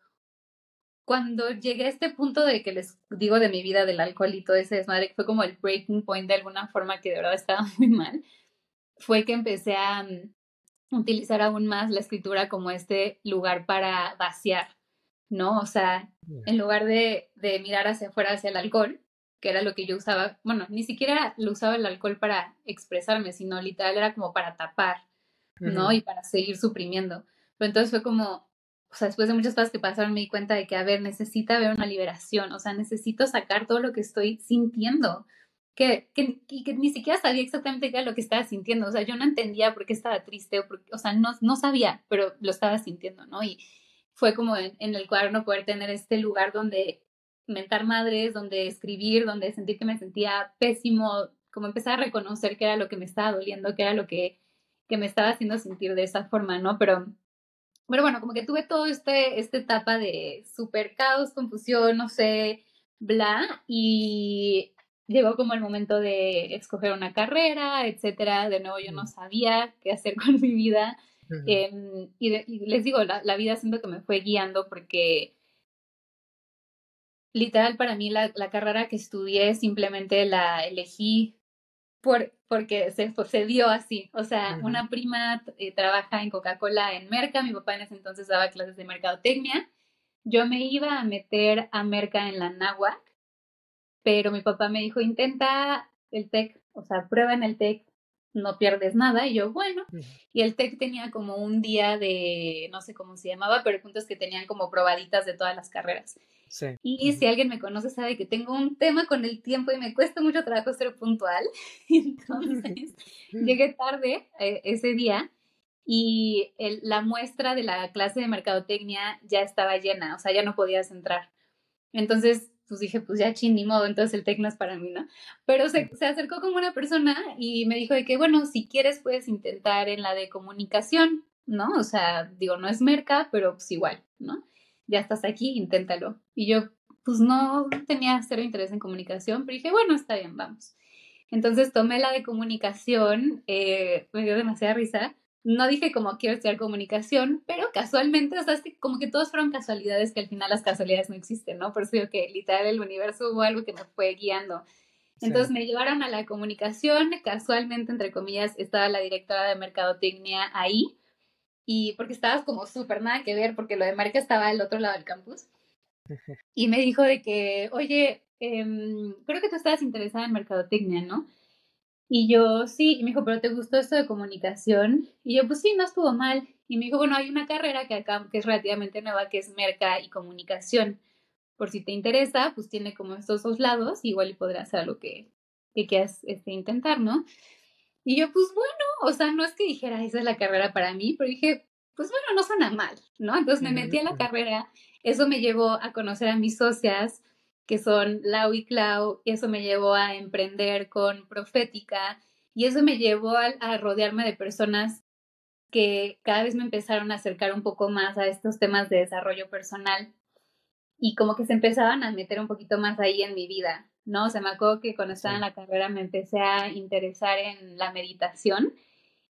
cuando llegué a este punto de que les digo de mi vida del alcohol y todo ese desmadre, fue como el breaking point de alguna forma que de verdad estaba <laughs> muy mal, fue que empecé a mm, utilizar aún más la escritura como este lugar para vaciar, ¿no? O sea, en lugar de, de mirar hacia afuera, hacia el alcohol, que era lo que yo usaba, bueno, ni siquiera lo usaba el alcohol para expresarme, sino literal era como para tapar, ¿no? Y para seguir suprimiendo. Pero entonces fue como, o sea, después de muchas cosas que pasaron me di cuenta de que, a ver, necesita haber una liberación, o sea, necesito sacar todo lo que estoy sintiendo, que, que, que, ni siquiera sabía exactamente qué era lo que estaba sintiendo. O sea, yo no entendía por qué estaba triste, o, o sea, no, no sabía, pero lo estaba sintiendo, ¿no? Y fue como en, en el cuaderno poder tener este lugar donde mentar madres, donde escribir, donde sentir que me sentía pésimo, como empezar a reconocer qué era lo que me estaba doliendo, qué era lo que, que me estaba haciendo sentir de esa forma, ¿no? Pero, pero bueno, como que tuve todo este, esta etapa de super caos, confusión, no sé, bla, y llegó como el momento de escoger una carrera, etcétera. De nuevo, yo no sabía qué hacer <laughs> con mi vida. Em, y, les digo, la, la, vida siento que me fue guiando porque literal para mí la, la, carrera que estudié simplemente la elegí por, porque se, se dio así. O sea, una prima eh, trabaja en Coca-Cola en Merca, mi papá en ese entonces daba clases de mercadotecnia. Yo me iba a meter a Merca en la náhuac, pero mi papá me dijo, intenta el TEC, o sea, prueba en el TEC, no pierdes nada. Y yo, bueno, y el TEC tenía como un día de, no sé cómo se llamaba, pero el punto es que tenían como probaditas de todas las carreras. Y si alguien me conoce sabe que tengo un tema con el tiempo y me cuesta mucho trabajo ser puntual. <laughs> Entonces <laughs> llegué tarde eh, ese día y la muestra de la clase de mercadotecnia ya estaba llena, o sea, ya no podías entrar. Entonces, pues dije, pues ya chin, ni modo, entonces el tecno es para mí, ¿no? Pero se, se, acercó como una persona y me dijo de que, bueno, si quieres puedes intentar en la de comunicación, ¿no? O sea, digo, no es merca, pero pues igual, ¿no? Ya estás aquí, inténtalo. Y yo, pues no tenía cero interés en comunicación, pero dije, bueno, está bien, vamos. Entonces tomé la de comunicación, eh, me dio demasiada risa. No dije como quiero estudiar comunicación, pero casualmente, o sea, es que como que todos fueron casualidades que al final las casualidades no existen, ¿no? Por eso digo que literal el universo hubo algo que me fue guiando. Entonces me llevaron a la comunicación, casualmente, entre comillas, estaba la directora de mercadotecnia ahí, y porque estabas como súper nada que ver, porque lo de marca estaba al otro lado del campus. Y me dijo de que, oye, eh, creo que tú estabas interesada en mercadotecnia, ¿no? Y yo, sí, y me dijo, pero ¿te gustó esto de comunicación? Y yo, pues sí, no estuvo mal. Y me dijo, bueno, hay una carrera que acá, que es relativamente nueva, que es merca y comunicación. Por si te interesa, pues tiene como estos dos lados, igual y podrás hacer lo que, que quieras este, intentar, ¿no? Y yo, pues bueno, o sea, no es que dijera, esa es la carrera para mí, pero dije, pues bueno, no suena mal, ¿no? Entonces me metí a la carrera, eso me llevó a conocer a mis socias, que son Lau y Clau, y eso me llevó a emprender con Profética, y eso me llevó a, a rodearme de personas que cada vez me empezaron a acercar un poco más a estos temas de desarrollo personal y como que se empezaban a meter un poquito más ahí en mi vida. ¿No? O sea, me acuerdo que cuando estaba en la carrera me empecé a interesar en la meditación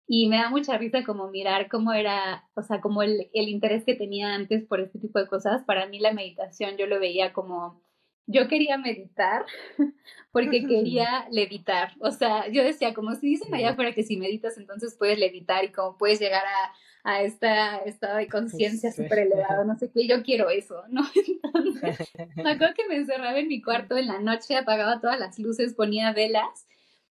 y me da mucha risa como mirar cómo era, o sea, como el, el interés que tenía antes por este tipo de cosas. Para mí la meditación yo lo veía como, yo quería meditar <laughs> porque <laughs> quería levitar. O sea, yo decía, como si dicen allá afuera que si meditas entonces puedes levitar y como puedes llegar a a este estado de conciencia súper elevado, no sé qué, yo quiero eso, ¿no? <laughs> Entonces, me acuerdo que me encerraba en mi cuarto en la noche, apagaba todas las luces, ponía velas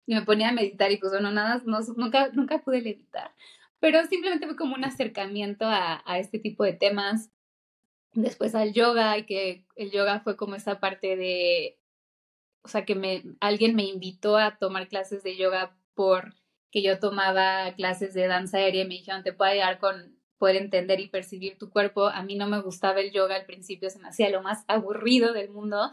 y me ponía a meditar y pues bueno, nada, no, nunca, nunca pude levitar, pero simplemente fue como un acercamiento a, a este tipo de temas, después al yoga y que el yoga fue como esa parte de, o sea, que me, alguien me invitó a tomar clases de yoga por que yo tomaba clases de danza aérea y me dijeron, te puedo ayudar con poder entender y percibir tu cuerpo. A mí no me gustaba el yoga al principio, se me hacía lo más aburrido del mundo,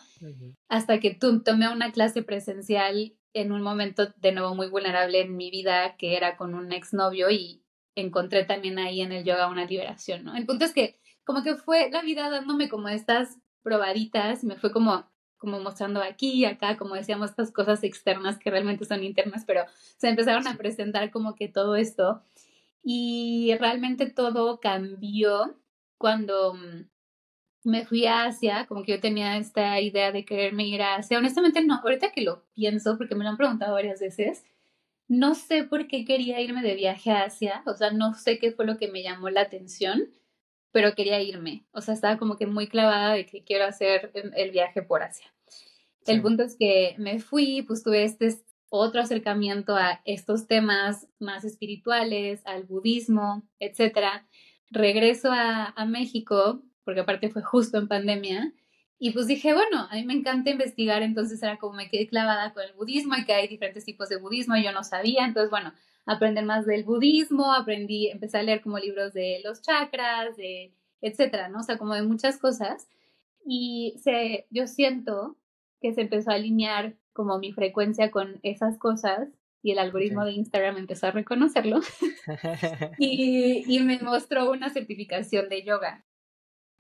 hasta que tomé una clase presencial en un momento de nuevo muy vulnerable en mi vida, que era con un exnovio y encontré también ahí en el yoga una liberación, ¿no? El punto es que como que fue la vida dándome como estas probaditas, me fue como como mostrando aquí y acá, como decíamos, estas cosas externas que realmente son internas, pero se empezaron a presentar como que todo esto. Y realmente todo cambió cuando mm, me fui a Asia, como que yo tenía esta idea de quererme ir a Asia. Honestamente, no, ahorita que lo pienso, porque me lo han preguntado varias veces, no sé por qué quería irme de viaje a Asia, o sea, no sé qué fue lo que me llamó la atención pero quería irme. O sea, estaba como que muy clavada de que quiero hacer el viaje por Asia. El punto es que me fui, pues tuve este otro acercamiento a estos temas más espirituales, al budismo, etcétera. Regreso a, a México, porque aparte fue justo en pandemia, Y pues dije, bueno, a mí me encanta investigar, entonces era como me quedé clavada con el budismo y que hay diferentes tipos de budismo y yo no sabía, entonces bueno, aprender más del budismo, aprendí, empecé a leer como libros de los chakras, de etcétera, ¿no? O sea, como de muchas cosas. Y se, yo siento que se empezó a alinear como mi frecuencia con esas cosas y el algoritmo de Instagram empezó a reconocerlo <laughs> y, y me mostró una certificación de yoga.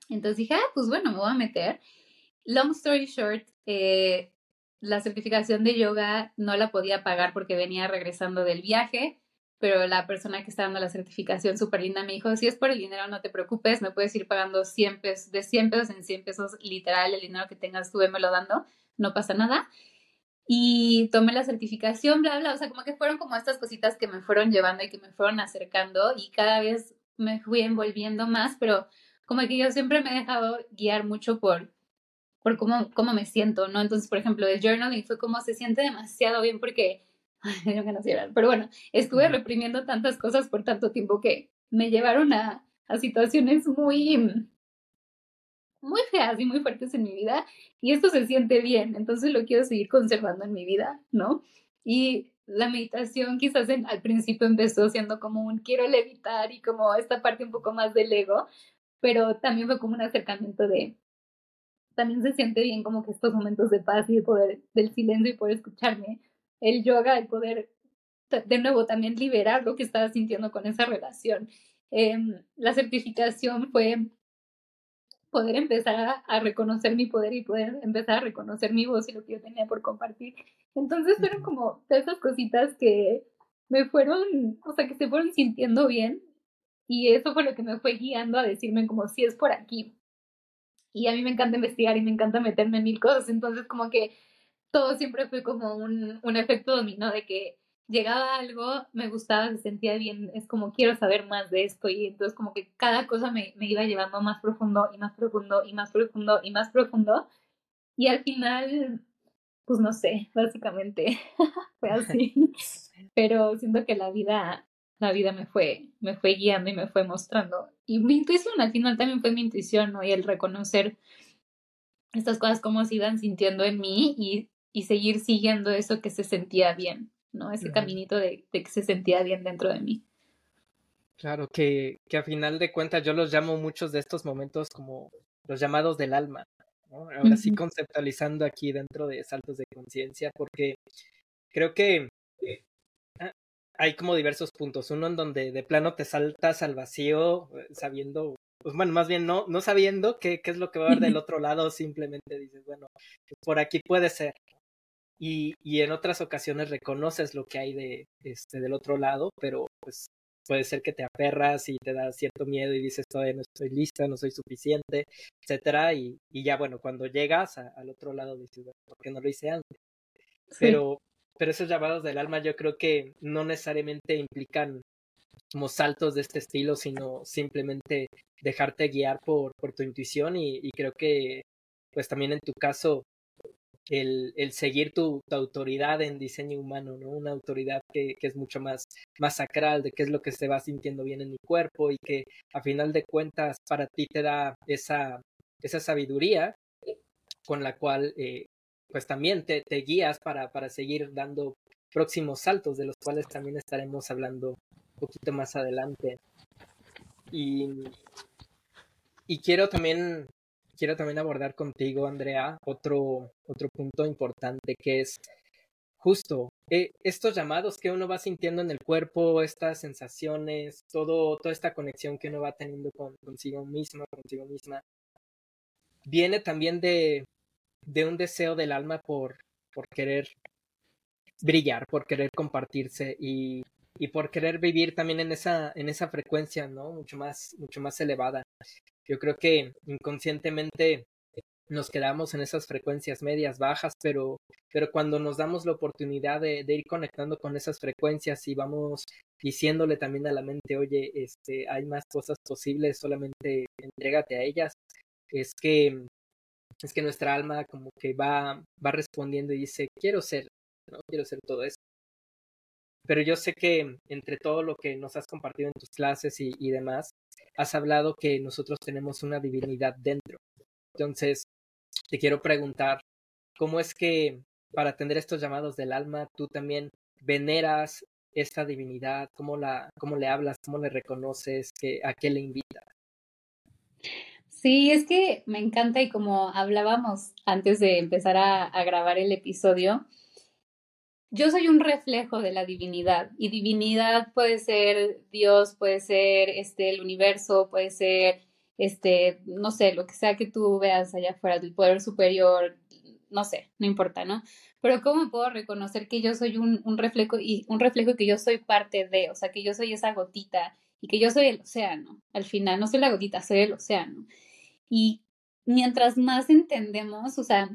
Entonces dije, ah, pues bueno, me voy a meter. Long story short, eh, la certificación de yoga no la podía pagar porque venía regresando del viaje, pero la persona que está dando la certificación súper linda me dijo, si es por el dinero no te preocupes, me puedes ir pagando 100 pesos, de 100 pesos en 100 pesos, literal, el dinero que tengas tú, lo dando, no pasa nada. Y tomé la certificación, bla, bla, o sea, como que fueron como estas cositas que me fueron llevando y que me fueron acercando y cada vez me fui envolviendo más, pero como que yo siempre me he dejado guiar mucho por por cómo, cómo me siento, ¿no? Entonces, por ejemplo, el journaling fue como se siente demasiado bien porque, <laughs> ay, me dio ganas de llorar, pero bueno, estuve reprimiendo tantas cosas por tanto tiempo que me llevaron a, a situaciones muy, muy feas y muy fuertes en mi vida y esto se siente bien, entonces lo quiero seguir conservando en mi vida, ¿no? Y la meditación quizás al principio empezó siendo como un quiero levitar y como esta parte un poco más del ego, pero también fue como un acercamiento de también se siente bien como que estos momentos de paz y de poder, del silencio y poder escucharme, el yoga, el poder de nuevo también liberar lo que estaba sintiendo con esa relación. Em, la certificación fue poder empezar a, reconocer mi poder y poder empezar a reconocer mi voz y lo que yo tenía por compartir. Entonces fueron como esas cositas que me fueron, o sea, que se fueron sintiendo bien y eso fue lo que me fue guiando a decirme como si es por aquí, y a mí me encanta investigar y me encanta meterme en mil cosas, entonces como que todo siempre fue como un, un efecto dominó de que llegaba algo, me gustaba, se sentía bien, es como quiero saber más de esto y entonces como que cada cosa me, me iba llevando más profundo y más profundo y más profundo y más profundo y al final, pues no sé, básicamente <laughs> fue así, <laughs> pero siento que la vida la vida me fue, me fue guiando y me fue mostrando. Y mi intuición al final también fue mi intuición, ¿no? Y el reconocer estas cosas como se iban sintiendo en mí y, y seguir siguiendo eso que se sentía bien, ¿no? Ese caminito de, de, que se sentía bien dentro de mí. Claro, que, que a final de cuentas yo los llamo muchos de estos momentos como los llamados del alma, ¿no? Ahora sí conceptualizando aquí dentro de saltos de conciencia, porque creo que hay como diversos puntos. Uno en donde de plano te saltas al vacío eh, sabiendo, pues bueno, más bien no, no sabiendo qué, qué es lo que va a haber del otro lado, simplemente dices, bueno, por aquí puede ser. Y, y en otras ocasiones reconoces lo que hay de, este, del otro lado, pero pues puede ser que te aferras y te da cierto miedo y dices todavía no estoy lista, no soy suficiente, etcétera, y, y ya bueno, cuando llegas al otro lado dices, bueno, ¿por qué no lo hice antes? Pero, pero esos llamados del alma yo creo que no necesariamente implican como saltos de este estilo, sino simplemente dejarte guiar por, tu intuición y, creo que pues también en tu caso el, seguir tu, autoridad en diseño humano, ¿no? Una autoridad que, que, es mucho más, más sacral de qué es lo que se va sintiendo bien en mi cuerpo y que a final de cuentas para ti te da esa, esa sabiduría con la cual eh, pues también te, te guías para, para seguir dando próximos saltos, de los cuales también estaremos hablando un poquito más adelante. Y, y quiero también quiero también abordar contigo, Andrea, otro, otro punto importante que es justo eh, estos llamados que uno va sintiendo en el cuerpo, estas sensaciones, todo, toda esta conexión que uno va teniendo con, consigo mismo, consigo misma, viene también de, de un deseo del alma por, por querer brillar, por querer compartirse y, y, por querer vivir también en esa, en esa frecuencia, ¿no? Mucho más, mucho más elevada. Yo creo que inconscientemente nos quedamos en esas frecuencias medias, bajas, pero, pero cuando nos damos la oportunidad de, ir conectando con esas frecuencias y vamos diciéndole también a la mente, oye, este, hay más cosas posibles, solamente entrégate a ellas, es que es que nuestra alma como que va, va respondiendo y dice, quiero ser, ¿no? Quiero ser todo eso. Pero yo sé que entre todo lo que nos has compartido en tus clases y, y demás, has hablado que nosotros tenemos una divinidad dentro. Entonces, te quiero preguntar, ¿cómo es que para atender estos llamados del alma tú también veneras esta divinidad? ¿Cómo, la, cómo le hablas? ¿Cómo le reconoces? ¿A qué le invita? Sí, es que me encanta y como hablábamos antes de empezar a, grabar el episodio, yo soy un reflejo de la divinidad y divinidad puede ser Dios, puede ser este el universo, puede ser este, no sé, lo que sea que tú veas allá afuera del poder superior, no sé, no importa, ¿no? Pero ¿cómo puedo reconocer que yo soy un, un reflejo y un reflejo que yo soy parte de, o sea, que yo soy esa gotita y que yo soy el océano? Al final, no soy la gotita, soy el océano. Y mientras más entendemos, o sea,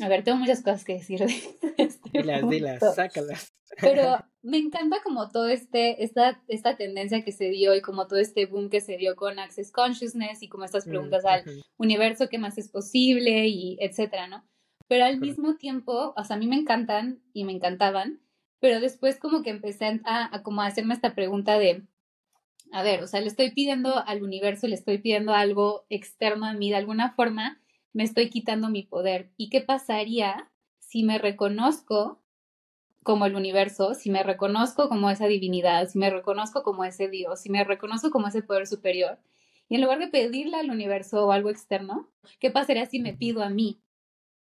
a ver, tengo muchas cosas que decir de <laughs> este Dilas, dilas, sácalas. Pero <laughs> me encanta como todo este, esta, esta tendencia que se dio y como todo este boom que se dio con Access Consciousness y como estas mm, preguntas al universo, qué más es posible y etcétera, ¿no? Pero al mismo tiempo, o sea, a mí me encantan y me encantaban, pero después como que empecé a, a como a hacerme esta pregunta de, a ver, o sea, le estoy pidiendo al universo, le estoy pidiendo algo externo a mí de alguna forma, me estoy quitando mi poder. ¿Y qué pasaría si me reconozco como el universo, si me reconozco como esa divinidad, si me reconozco como ese Dios, si me reconozco como ese poder superior? Y en lugar de pedirle al universo o algo externo, ¿qué pasaría si me pido a mí?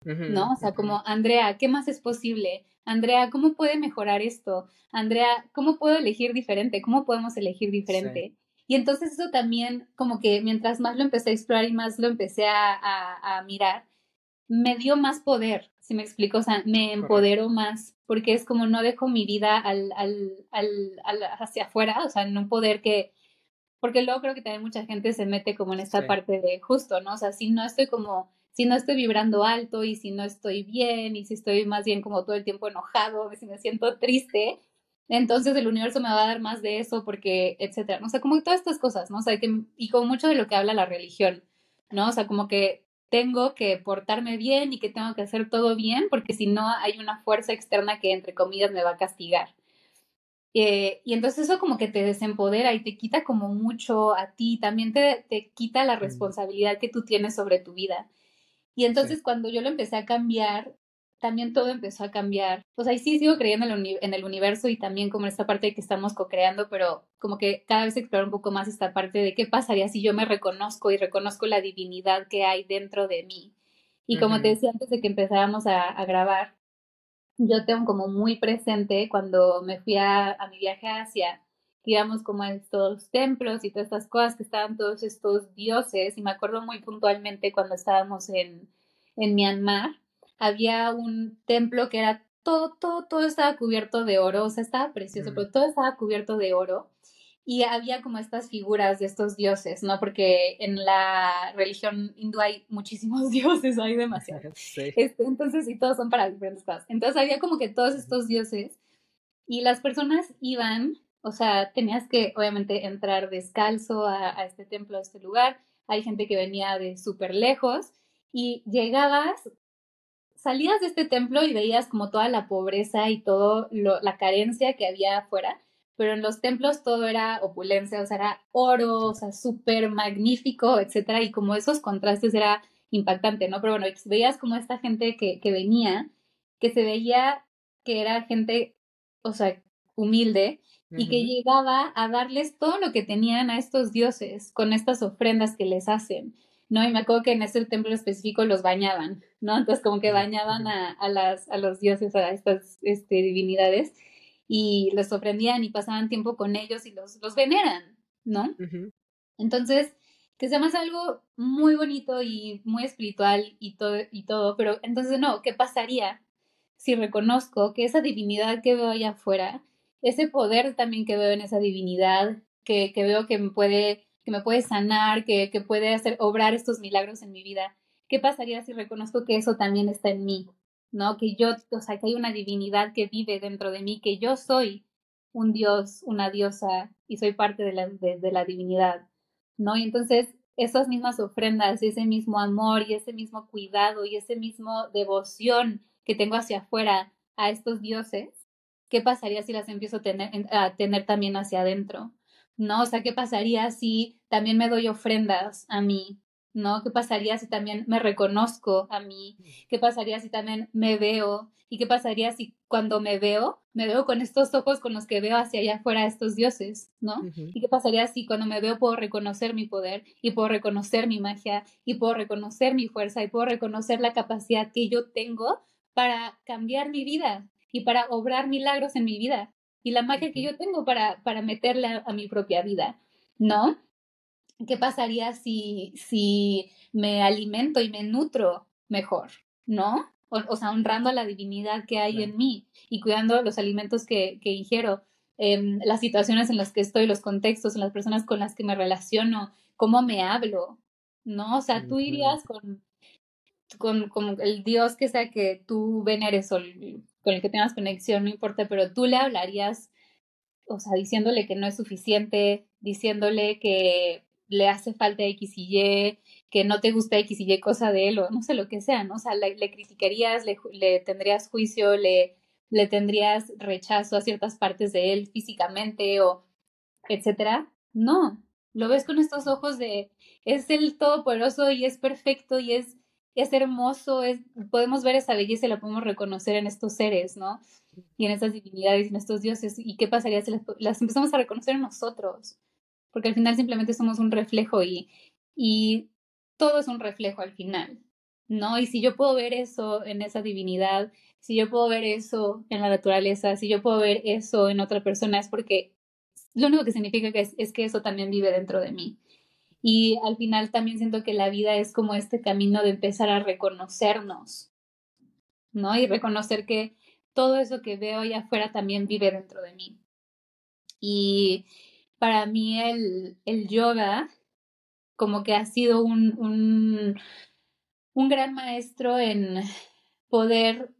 ¿No? O sea, como, Andrea, ¿qué más es posible? Andrea, ¿cómo puede mejorar esto? Andrea, ¿cómo puedo elegir diferente? ¿Cómo podemos elegir diferente? Y entonces eso también, como que mientras más lo empecé a explorar y más lo empecé a, mirar, me dio más poder, si me explico, o sea, me empoderó más, porque es como no dejo mi vida al, al, al, hacia afuera, o sea, en un poder que, porque luego creo que también mucha gente se mete como en esta parte de justo, ¿no? O sea, si no estoy como, si no estoy vibrando alto y si no estoy bien y si estoy más bien como todo el tiempo enojado, si me siento triste, entonces el universo me va a dar más de eso porque, etcétera. O sea, como todas estas cosas, ¿no? O sea, que, y como mucho de lo que habla la religión, ¿no? O sea, como que tengo que portarme bien y que tengo que hacer todo bien porque si no hay una fuerza externa que, entre comillas, me va a castigar. Eh, y entonces eso como que te desempodera y te quita como mucho a ti, también te, te quita la responsabilidad que tú tienes sobre tu vida. Y entonces cuando yo lo empecé a cambiar, también todo empezó a cambiar. O sea, y sí sigo creyendo en el, universo y también como en esta parte de que estamos co-creando, pero como que cada vez exploro un poco más esta parte de qué pasaría si yo me reconozco y reconozco la divinidad que hay dentro de mí. Y como te decía antes de que empezáramos a, grabar, yo tengo como muy presente cuando me fui a, a mi viaje a Asia, íbamos como estos templos y todas estas cosas que estaban todos estos dioses, y me acuerdo muy puntualmente cuando estábamos en, en Myanmar, había un templo que era todo, todo, todo estaba cubierto de oro, o sea, estaba precioso, pero todo estaba cubierto de oro. Y había como estas figuras de estos dioses, ¿no? Porque en la religión hindú hay muchísimos <laughs> dioses, hay demasiados. <laughs> Este, entonces, y todos son para diferentes cosas. Entonces había como que todos estos dioses y las personas iban, o sea, tenías que obviamente entrar descalzo a, a este templo, a este lugar. Hay gente que venía de súper lejos y llegabas salías de este templo y veías como toda la pobreza y todo lo, la carencia que había afuera, pero en los templos todo era opulencia, o sea, era oro, o sea, súper magnífico, etcétera, y como esos contrastes era impactante, ¿no? Pero bueno, veías como esta gente que, que venía, que se veía que era gente, o sea, humilde, y que llegaba a darles todo lo que tenían a estos dioses con estas ofrendas que les hacen. ¿no? Y me acuerdo que en ese templo específico los bañaban, ¿no? Entonces como que bañaban a, a, las, a los dioses, a estas este, divinidades, y les ofrendían y pasaban tiempo con ellos y los, los veneran, ¿no? Entonces, que se llama algo muy bonito y muy espiritual y todo, y todo, pero entonces no, ¿qué pasaría si reconozco que esa divinidad que veo allá afuera, ese poder también que veo en esa divinidad, que, que veo que me puede que me puede sanar, que, que puede hacer obrar estos milagros en mi vida. ¿Qué pasaría si reconozco que eso también está en mí? ¿No? Que yo, o sea, que hay una divinidad que vive dentro de mí, que yo soy un dios, una diosa y soy parte de la, de, la divinidad, ¿no? Y entonces esas mismas ofrendas, ese mismo amor y ese mismo cuidado y ese mismo devoción que tengo hacia afuera a estos dioses, ¿qué pasaría si las empiezo a tener, a tener también hacia adentro? ¿no? O sea, ¿qué pasaría si también me doy ofrendas a mí, ¿no? ¿Qué pasaría si también me reconozco a mí? ¿Qué pasaría si también me veo? ¿Y qué pasaría si cuando me veo, me veo con estos ojos con los que veo hacia allá afuera a estos dioses, ¿no? ¿Y qué pasaría si cuando me veo puedo reconocer mi poder y puedo reconocer mi magia y puedo reconocer mi fuerza y puedo reconocer la capacidad que yo tengo para cambiar mi vida y para obrar milagros en mi vida y la magia que yo tengo para, para meterla a mi propia vida, ¿no? ¿Qué pasaría si, si me alimento y me nutro mejor, ¿no? O, sea, honrando a la divinidad que hay en mí y cuidando los alimentos que, que ingiero, em, las situaciones en las que estoy, los contextos, las personas con las que me relaciono, cómo me hablo, ¿no? O sea, tú irías con, con, con el Dios que sea que tú veneres o con el que tengas conexión, no importa, pero tú le hablarías, o sea, diciéndole que no es suficiente, diciéndole que le hace falta X y Y, que no te gusta X y Y cosa de él, o no sé lo que sea, ¿no? O sea, le, criticarías, le, le, tendrías juicio, le, le tendrías rechazo a ciertas partes de él físicamente o etcétera. No, lo ves con estos ojos de es el todopoderoso y es perfecto y es, es hermoso, es, podemos ver esa belleza y la podemos reconocer en estos seres, ¿no? Y en estas divinidades en estos dioses. ¿Y qué pasaría si las empezamos a reconocer en nosotros? porque al final simplemente somos un reflejo y, y todo es un reflejo al final, ¿no? Y si yo puedo ver eso en esa divinidad, si yo puedo ver eso en la naturaleza, si yo puedo ver eso en otra persona, es porque lo único que significa que es que eso también vive dentro de mí. Y al final también siento que la vida es como este camino de empezar a reconocernos, ¿no? Y reconocer que todo eso que veo allá afuera también vive dentro de mí. Y, para mí el, el yoga como que ha sido un, un, un gran maestro en poder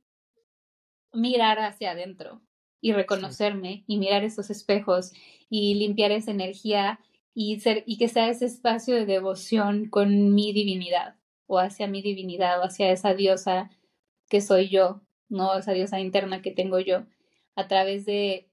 mirar hacia adentro y reconocerme y mirar esos espejos y limpiar esa energía y ser y que sea ese espacio de devoción con mi divinidad o hacia mi divinidad o hacia esa diosa que soy yo, no esa diosa interna que tengo yo a través de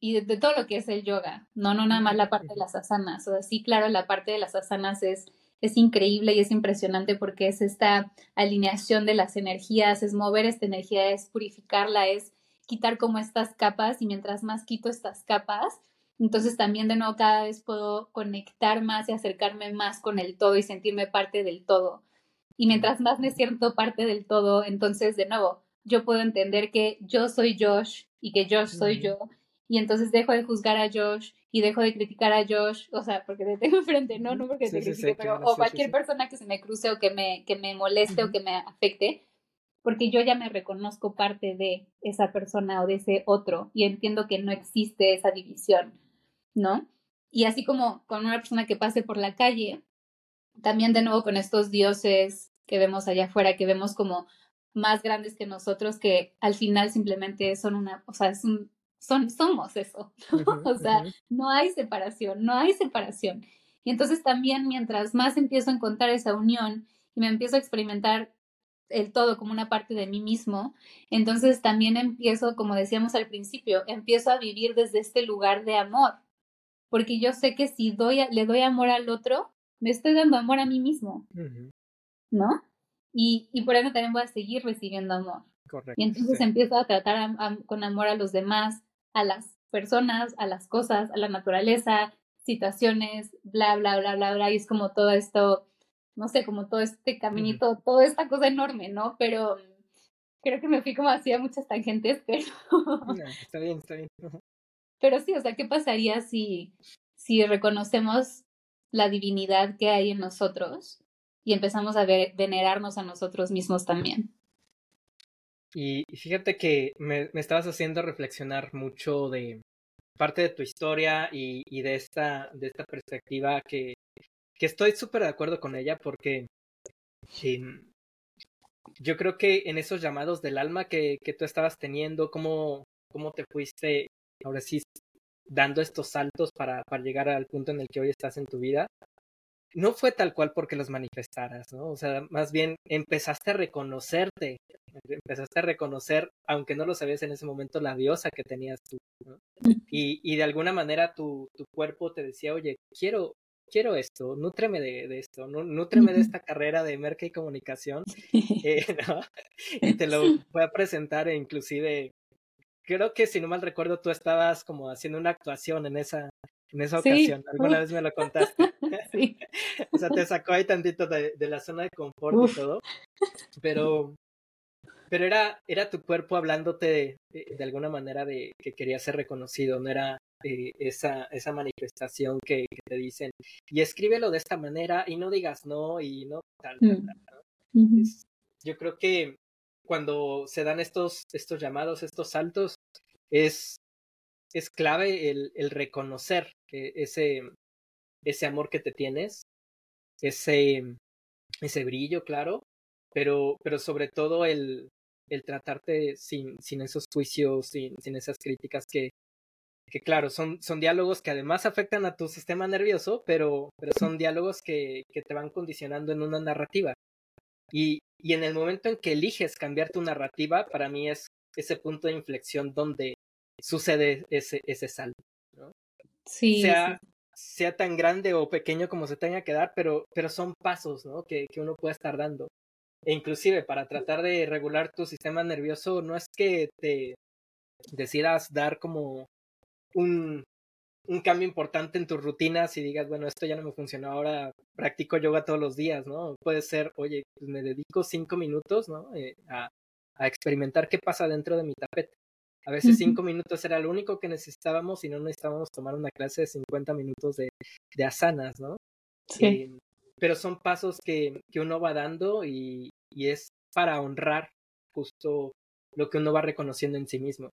y de, todo lo que es el yoga, no, no nada más la parte de las asanas. O sea, sí, claro, la parte de las asanas es, es increíble y es impresionante porque es esta alineación de las energías, es mover esta energía, es purificarla, es quitar como estas capas y mientras más quito estas capas, entonces también de nuevo cada vez puedo conectar más y acercarme más con el todo y sentirme parte del todo. Y mientras más me siento parte del todo, entonces de nuevo yo puedo entender que yo soy Josh y que Josh soy yo. Y entonces dejo de juzgar a Josh y dejo de criticar a Josh, o sea, porque le tengo <laughs> enfrente, no, no porque te critique, pero o cualquier persona que se me cruce o que me, que me moleste o que me afecte, porque yo ya me reconozco parte de esa persona o de ese otro y entiendo que no existe esa división, ¿no? Y así como con una persona que pase por la calle, también de nuevo con estos dioses que vemos allá afuera, que vemos como más grandes que nosotros, que al final simplemente son una, o sea, es un, son, somos eso, <laughs> o sea, no hay separación, no hay separación. Y entonces también mientras más empiezo a encontrar esa unión y me empiezo a experimentar el todo como una parte de mí mismo, entonces también empiezo, como decíamos al principio, empiezo a vivir desde este lugar de amor, porque yo sé que si doy, le doy amor al otro, me estoy dando amor a mí mismo, ¿no? Y, y por eso también voy a seguir recibiendo amor. Correcto, y entonces empiezo a tratar con amor a los demás, a las personas, a las cosas, a la naturaleza, situaciones, bla, bla, bla, bla, bla, y es como todo esto, no sé, como todo este caminito, toda esta cosa enorme, ¿no? Pero creo que me fui como así a muchas tangentes, <laughs> pero... está bien, está bien. Pero sí, o sea, ¿qué pasaría si, si reconocemos la divinidad que hay en nosotros y empezamos a venerarnos a nosotros mismos también? Y, fíjate que me, me, estabas haciendo reflexionar mucho de parte de tu historia y, y de, esta, de esta perspectiva que, que estoy súper de acuerdo con ella porque em, yo creo que en esos llamados del alma que, que tú estabas teniendo, cómo, cómo te fuiste ahora sí dando estos saltos para, para llegar al punto en el que hoy estás en tu vida, no fue tal cual porque los manifestaras, ¿no? O sea, más bien empezaste a reconocerte, empezaste a reconocer, aunque no lo sabías en ese momento, la diosa que tenías tú, ¿no? y, y, de alguna manera tu, tu cuerpo te decía, oye, quiero, quiero esto, nútreme de, esto, nútreme de esta carrera de merca y comunicación, eh, <laughs> y te lo <laughs> voy a presentar e inclusive, creo que si no mal recuerdo, tú estabas como haciendo una actuación en esa, en esa ocasión, alguna vez me lo contaste. <laughs> Sí. o sea, te sacó ahí tantito de, la zona de confort y todo, pero pero era, era tu cuerpo hablándote de, de, alguna manera de que quería ser reconocido, no era eh, esa, esa manifestación que, te dicen, y escríbelo de esta manera y no digas no y no tal, tal, mm. yo creo que cuando se dan estos, estos llamados, estos saltos, es, es clave el, reconocer ese, ese amor que te tienes, ese, ese brillo, claro, pero, pero sobre todo el, el tratarte sin, sin esos juicios, sin, sin esas críticas que, que claro, son, son diálogos que además afectan a tu sistema nervioso, pero, pero son diálogos que, que te van condicionando en una narrativa. Y, y en el momento en que eliges cambiar tu narrativa, para mí es ese punto de inflexión donde sucede ese, ese salto. ¿no? Sí, sea, sea tan grande o pequeño como se tenga que dar, pero, pero son pasos ¿no? que, que uno puede estar dando. E inclusive para tratar de regular tu sistema nervioso, no es que te decidas dar como un, un cambio importante en tus rutinas y digas, bueno, esto ya no me funcionó, ahora practico yoga todos los días, ¿no? Puede ser, oye, pues me dedico cinco minutos, ¿no? Eh, a, a, experimentar qué pasa dentro de mi tapete. A veces cinco minutos era lo único que necesitábamos y no necesitábamos tomar una clase de 50 minutos de, de asanas, ¿no? Sí. Eh, pero son pasos que, que uno va dando y, y es para honrar justo lo que uno va reconociendo en sí mismo.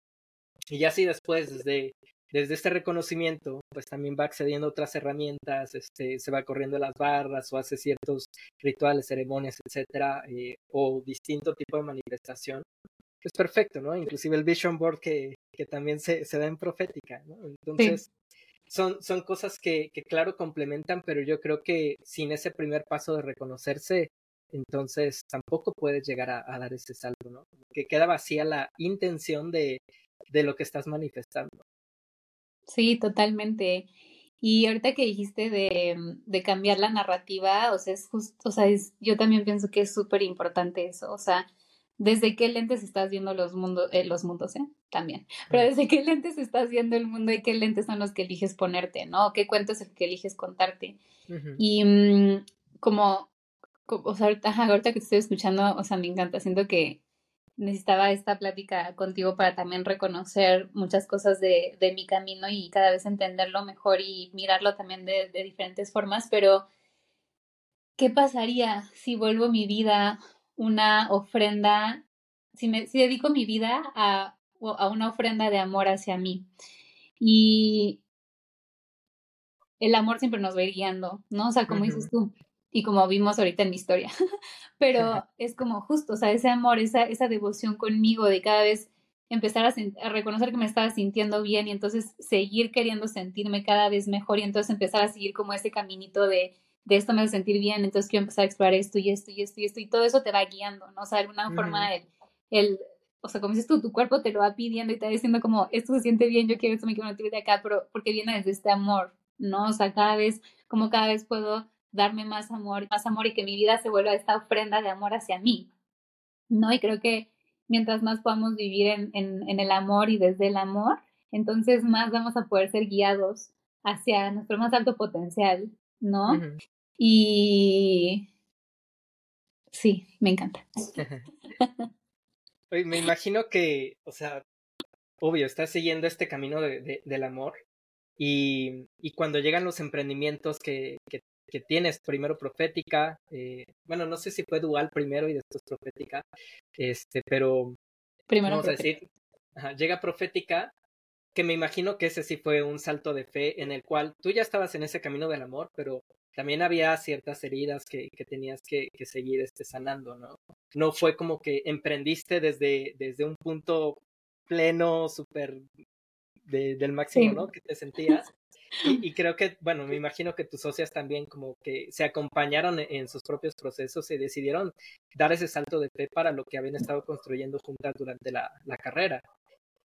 Y así después, desde desde este reconocimiento, pues también va accediendo a otras herramientas, este, se va corriendo las barras o hace ciertos rituales, ceremonias, etcétera, eh, o distinto tipo de manifestación. Es perfecto, ¿no? Inclusive el vision board que, que también se, se da en profética, ¿no? Entonces, son, son cosas que, que, claro, complementan, pero yo creo que sin ese primer paso de reconocerse, entonces tampoco puedes llegar a, a dar ese salto, ¿no? Que queda vacía la intención de, de lo que estás manifestando. Sí, totalmente. Y ahorita que dijiste de, mm, de cambiar la narrativa, o sea, es justo, o sea, es, yo también pienso que es súper importante eso, o sea, desde qué lentes estás viendo los mundos, eh, los mundos, ¿eh? También. Pero desde qué lentes estás viendo el mundo y qué lentes son los que eliges ponerte, ¿no? ¿Qué cuento es el que eliges contarte? Y mm, como, como, o sea, ahorita, ahorita que te estoy escuchando, o sea, me encanta, siento que necesitaba esta plática contigo para también reconocer muchas cosas de, de, mi camino y cada vez entenderlo mejor y mirarlo también de, de, diferentes formas, pero ¿qué pasaría si vuelvo mi vida una ofrenda, si, me, si dedico mi vida a, a una ofrenda de amor hacia mí? Y el amor siempre nos va a ir guiando, ¿no? O sea, como dices tú, y como vimos ahorita en mi historia. <laughs> Pero es como justo, o sea, ese amor, esa, esa devoción conmigo de cada vez empezar a, reconocer que me estaba sintiendo bien y entonces seguir queriendo sentirme cada vez mejor y entonces empezar a seguir como ese caminito de, de esto me hace sentir bien, entonces quiero empezar a explorar esto y esto y esto y esto y todo eso te va guiando, ¿no? O sea, de alguna forma el, el, o sea, como dices tú, tu cuerpo te lo va pidiendo y te va diciendo como, esto se siente bien, yo quiero esto, me quiero sentir de acá, pero porque viene desde este amor, ¿no? O sea, cada vez, como cada vez puedo darme más amor, más amor y que mi vida se vuelva esta ofrenda de amor hacia mí, ¿no? Y creo que mientras más podamos vivir en, en, el amor y desde el amor, entonces más vamos a poder ser guiados hacia nuestro más alto potencial, ¿no? Y sí, me encanta. <laughs> me imagino que, o sea, obvio, estás siguiendo este camino de, del amor y, y, cuando llegan los emprendimientos que, que, que tienes primero profética, eh, bueno, no sé si fue dual primero y después profética, este, pero primero vamos a decir, llega profética, que me imagino que ese sí fue un salto de fe en el cual tú ya estabas en ese camino del amor, pero también había ciertas heridas que, que tenías que, que, seguir este, sanando, ¿no? No fue como que emprendiste desde, desde un punto pleno, súper del máximo, ¿no? Que te sentías, y, creo que, bueno, me imagino que tus socias también como que se acompañaron e, en, sus propios procesos y decidieron dar ese salto de fe para lo que habían estado construyendo juntas durante la, la carrera.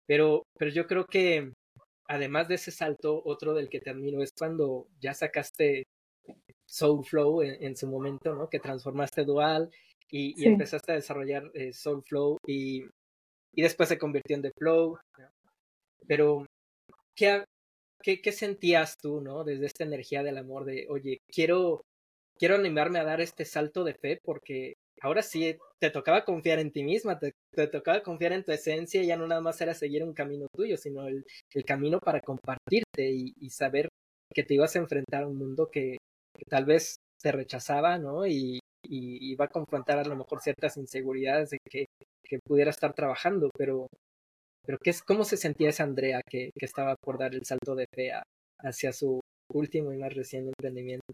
Pero, pero yo creo que además de ese salto, otro del que termino es cuando ya sacaste Soulflow en, en, su momento, ¿no? Que transformaste Dual y, empezaste a desarrollar eh, Soulflow y, y, después se convirtió en The Flow. Pero, ¿qué, ¿qué, ¿qué, sentías tú, ¿no? Desde esta energía del amor de, oye, quiero, quiero animarme a dar este salto de fe porque ahora sí te tocaba confiar en ti misma, te, tocaba confiar en tu esencia, ya no nada más era seguir un camino tuyo, sino el, camino para compartirte y, y, saber que te ibas a enfrentar a un mundo que, tal vez te rechazaba, ¿no? Y, y, a confrontar a lo mejor ciertas inseguridades de que pudiera estar trabajando, pero, pero ¿qué es, ¿cómo se sentía esa Andrea que, que estaba por dar el salto de fe hacia su último y más reciente emprendimiento?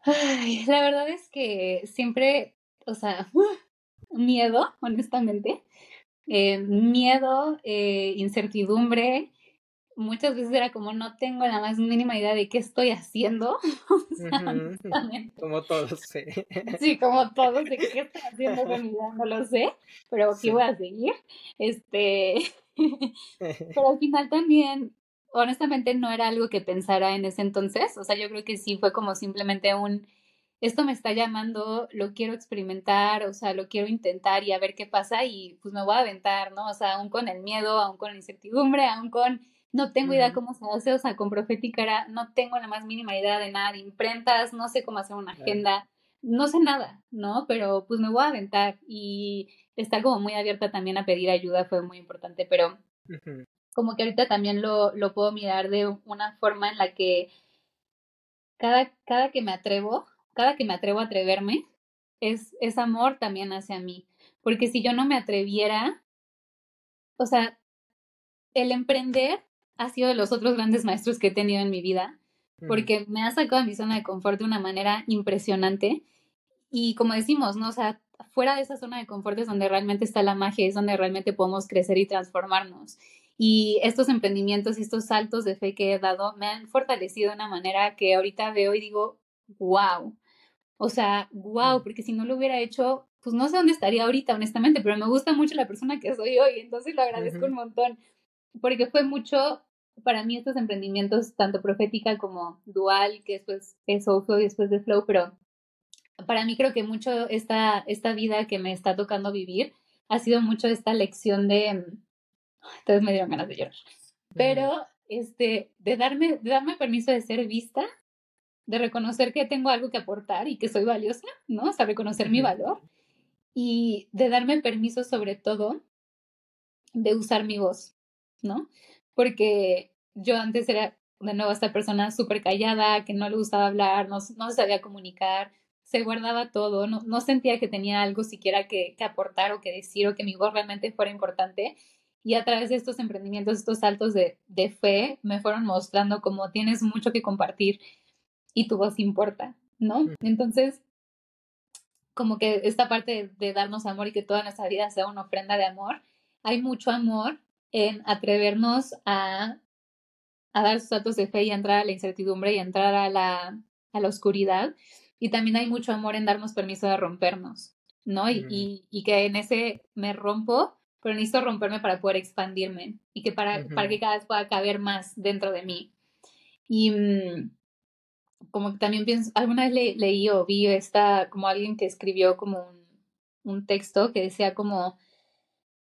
Ay, la verdad es que siempre, o sea, <laughs> miedo, honestamente, eh, miedo, eh, incertidumbre, muchas veces era como no tengo la más mínima idea de qué estoy haciendo. <laughs> Como todos, sí. Sí, como todos, de qué <laughs> estoy haciendo con mi vida, no lo sé, pero aquí voy a seguir. Este, <laughs> pero al final también, honestamente, no era algo que pensara en ese entonces. O sea, yo creo que sí fue como simplemente un esto me está llamando, lo quiero experimentar, o sea, lo quiero intentar y a ver qué pasa y pues me voy a aventar, ¿no? O sea, aún con el miedo, aún con la incertidumbre, aún con no tengo idea cómo se hace, o sea, con Profética era, no tengo la más mínima idea de nada de imprentas, no sé cómo hacer una agenda, no sé nada, ¿no? Pero pues me voy a aventar y estar como muy abierta también a pedir ayuda fue muy importante, pero como que ahorita también lo, lo puedo mirar de una forma en la que cada, cada que me atrevo, cada que me atrevo a atreverme, es, es amor también hacia mí, porque si yo no me atreviera, o sea, el emprender ha sido de los otros grandes maestros que he tenido en mi vida, porque me ha sacado de mi zona de confort de una manera impresionante. Y como decimos, ¿no? O sea, fuera de esa zona de confort es donde realmente está la magia, es donde realmente podemos crecer y transformarnos. Y estos emprendimientos y estos saltos de fe que he dado me han fortalecido de una manera que ahorita veo y digo, wow. O sea, wow, porque si no lo hubiera hecho, pues no sé dónde estaría ahorita, honestamente, pero me gusta mucho la persona que soy hoy, entonces lo agradezco un montón, porque fue mucho para mí estos emprendimientos, tanto profética como dual, que después es Soulflow y después de Flow, pero para mí creo que mucho esta, esta vida que me está tocando vivir ha sido mucho esta lección de, entonces me dieron ganas de llorar, pero este, de darme, de darme permiso de ser vista, de reconocer que tengo algo que aportar y que soy valiosa, ¿no? O sea, reconocer mi valor y de darme permiso sobre todo de usar mi voz, ¿no? Porque yo antes era de nuevo esta persona súper callada, que no le gustaba hablar, no, no sabía comunicar, se guardaba todo, no, no sentía que tenía algo siquiera que, que, aportar o que decir o que mi voz realmente fuera importante. Y a través de estos emprendimientos, estos saltos de, de fe, me fueron mostrando como tienes mucho que compartir y tu voz importa, ¿no? Entonces, como que esta parte de, de darnos amor y que toda nuestra vida sea una ofrenda de amor, hay mucho amor en atrevernos a, a dar sus datos de fe y entrar a la incertidumbre y entrar a la, a la oscuridad. Y también hay mucho amor en darnos permiso de rompernos, ¿no? Y, y, y, que en ese me rompo, pero necesito romperme para poder expandirme y que para, para que cada vez pueda caber más dentro de mí. Y mm, como que también pienso, alguna vez leí o vi esta, como alguien que escribió como un, un texto que decía como,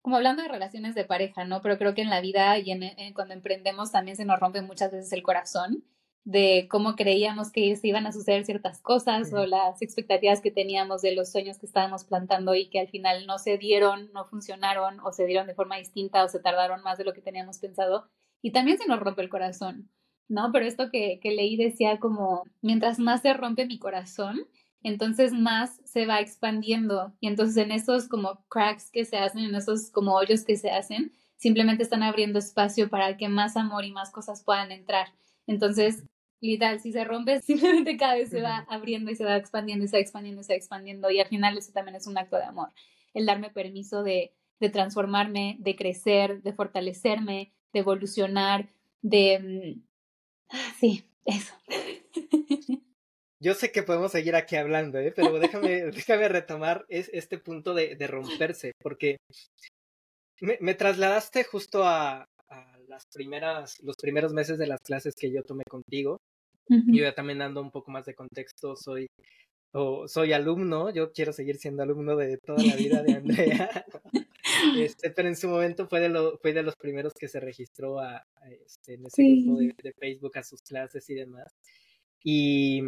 como hablando de relaciones de pareja, ¿no? Pero creo que en la vida y en, cuando emprendemos también se nos rompe muchas veces el corazón de cómo creíamos que se iban a suceder ciertas cosas o las expectativas que teníamos de los sueños que estábamos plantando y que al final no se dieron, no funcionaron o se dieron de forma distinta o se tardaron más de lo que teníamos pensado. Y también se nos rompe el corazón, ¿no? Pero esto que, que leí decía como, mientras más se rompe mi corazón, entonces más se va expandiendo y entonces en esos como cracks que se hacen, en esos como hoyos que se hacen, simplemente están abriendo espacio para que más amor y más cosas puedan entrar. Entonces, literal, si se rompe, <laughs> simplemente cada vez se va abriendo y se va expandiendo y se va expandiendo y se va expandiendo y al final eso también es un acto de amor, el darme permiso de, de transformarme, de crecer, de fortalecerme, de evolucionar, de... Mm, ah, sí, eso. Yo sé que podemos seguir aquí hablando, ¿eh? pero déjame, déjame retomar es, este punto de, de romperse, porque me, me trasladaste justo a, a, las primeras, los primeros meses de las clases que yo tomé contigo, Y yo también dando un poco más de contexto, soy o soy alumno, yo quiero seguir siendo alumno de toda la vida de Andrea, <laughs> este, pero en su momento fue de, lo, fue de los primeros que se registró a, este, en ese grupo de, de, Facebook a sus clases y demás. Y,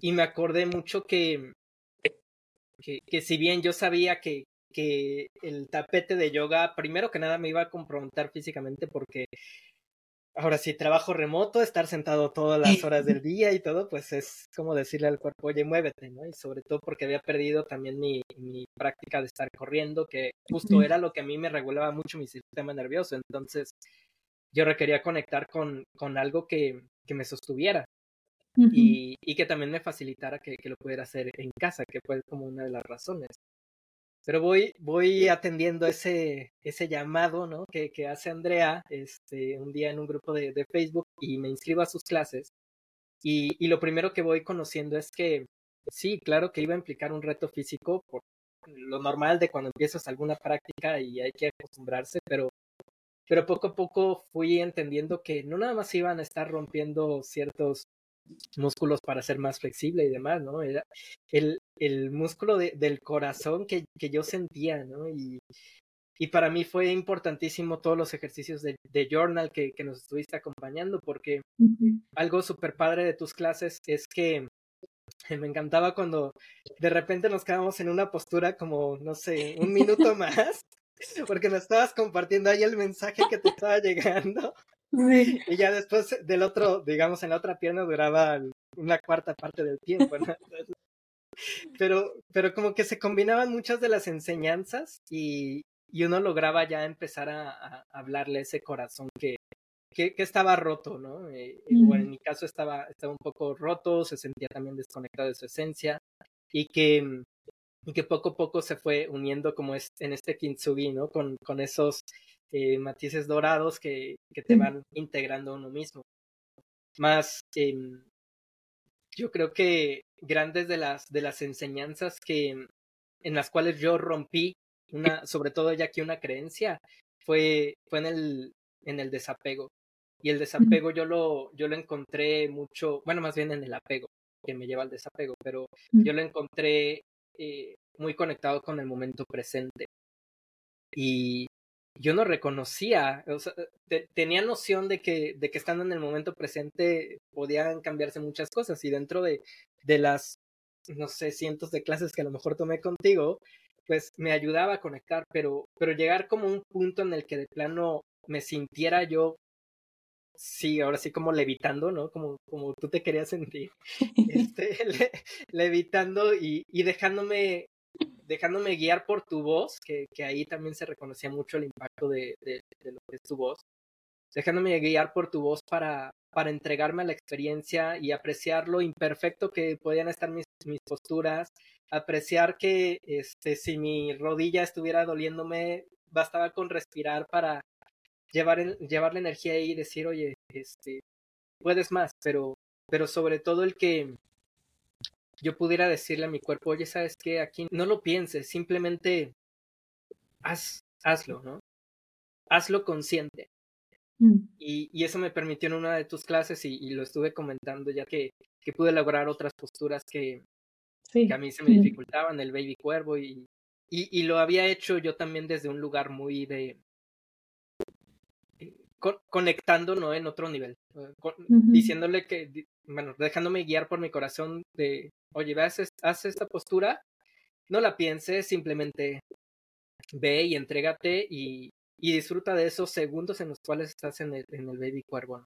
y me acordé mucho que, que, que si bien yo sabía que, que el tapete de yoga, primero que nada me iba a confrontar físicamente porque ahora sí, trabajo remoto, estar sentado todas las horas del día y todo, pues es como decirle al cuerpo, oye, muévete, ¿no? Y sobre todo porque había perdido también mi, mi práctica de estar corriendo, que justo era lo que a mí me regulaba mucho mi sistema nervioso. Entonces, yo requería conectar con, con algo que, que me sostuviera. Y, y, que también me facilitara que, que, lo pudiera hacer en casa, que fue como una de las razones. Pero voy, voy atendiendo ese, ese llamado ¿no? que, que hace Andrea este, un día en un grupo de, de Facebook y me inscribo a sus clases. Y, y, lo primero que voy conociendo es que sí, claro que iba a implicar un reto físico por lo normal de cuando empiezas alguna práctica y hay que acostumbrarse, pero, pero poco a poco fui entendiendo que no nada más iban a estar rompiendo ciertos músculos para ser más flexible y demás, ¿no? Era el, el músculo de, del corazón que, que, yo sentía, ¿no? Y, y para mí fue importantísimo todos los ejercicios de, de journal que, que, nos estuviste acompañando, porque uh -huh. algo súper padre de tus clases es que <laughs> me encantaba cuando de repente nos quedamos en una postura como, no sé, un minuto <laughs> más, porque nos estabas compartiendo ahí el mensaje que te estaba llegando. Sí. Y ya después del otro, digamos, en la otra pierna duraba una cuarta parte del tiempo, ¿no? Pero, pero como que se combinaban muchas de las enseñanzas y, y uno lograba ya empezar a, a hablarle ese corazón que, que, que, estaba roto, ¿no? Eh, mm. Bueno, en mi caso estaba, estaba un poco roto, se sentía también desconectado de su esencia y que, y que poco a poco se fue uniendo como es, en este kintsugi, ¿no? Con, con esos eh, matices dorados que, que te van integrando a uno mismo. Más, eh, yo creo que grandes de las, de las enseñanzas que, en las cuales yo rompí, una, sobre todo ya que una creencia, fue, fue en, el, en el desapego. Y el desapego yo lo, yo lo encontré mucho, bueno, más bien en el apego, que me lleva al desapego, pero yo lo encontré eh, muy conectado con el momento presente. Y, yo no reconocía, o sea, te, tenía noción de que, de que estando en el momento presente podían cambiarse muchas cosas y dentro de, de las, no sé, cientos de clases que a lo mejor tomé contigo, pues me ayudaba a conectar, pero, pero llegar como un punto en el que de plano me sintiera yo, sí, ahora sí como levitando, ¿no? Como, como tú te querías sentir, <laughs> este, <laughs> le, levitando y, y dejándome dejándome guiar por tu voz, que, que, ahí también se reconocía mucho el impacto de, de, de, lo que es tu voz, dejándome guiar por tu voz para, para entregarme a la experiencia y apreciar lo imperfecto que podían estar mis, mis posturas, apreciar que este, si mi rodilla estuviera doliéndome, bastaba con respirar para llevar, llevar la energía ahí y decir, oye, este, puedes más, pero, pero sobre todo el que yo pudiera decirle a mi cuerpo, oye, ¿sabes qué? Aquí no lo pienses, simplemente haz, hazlo, ¿no? Hazlo consciente. Mm. Y, y, eso me permitió en una de tus clases y, y lo estuve comentando ya que, que, pude lograr otras posturas que, sí. que a mí se me dificultaban, el baby cuervo y, y, lo había hecho yo también desde un lugar muy de... Con, conectando, ¿no? En otro nivel, con, uh -huh. diciéndole que, bueno, dejándome guiar por mi corazón de, oye, haz, haz esta postura, no la pienses, simplemente ve y entrégate y, y, disfruta de esos segundos en los cuales estás en el, en el baby cuervo.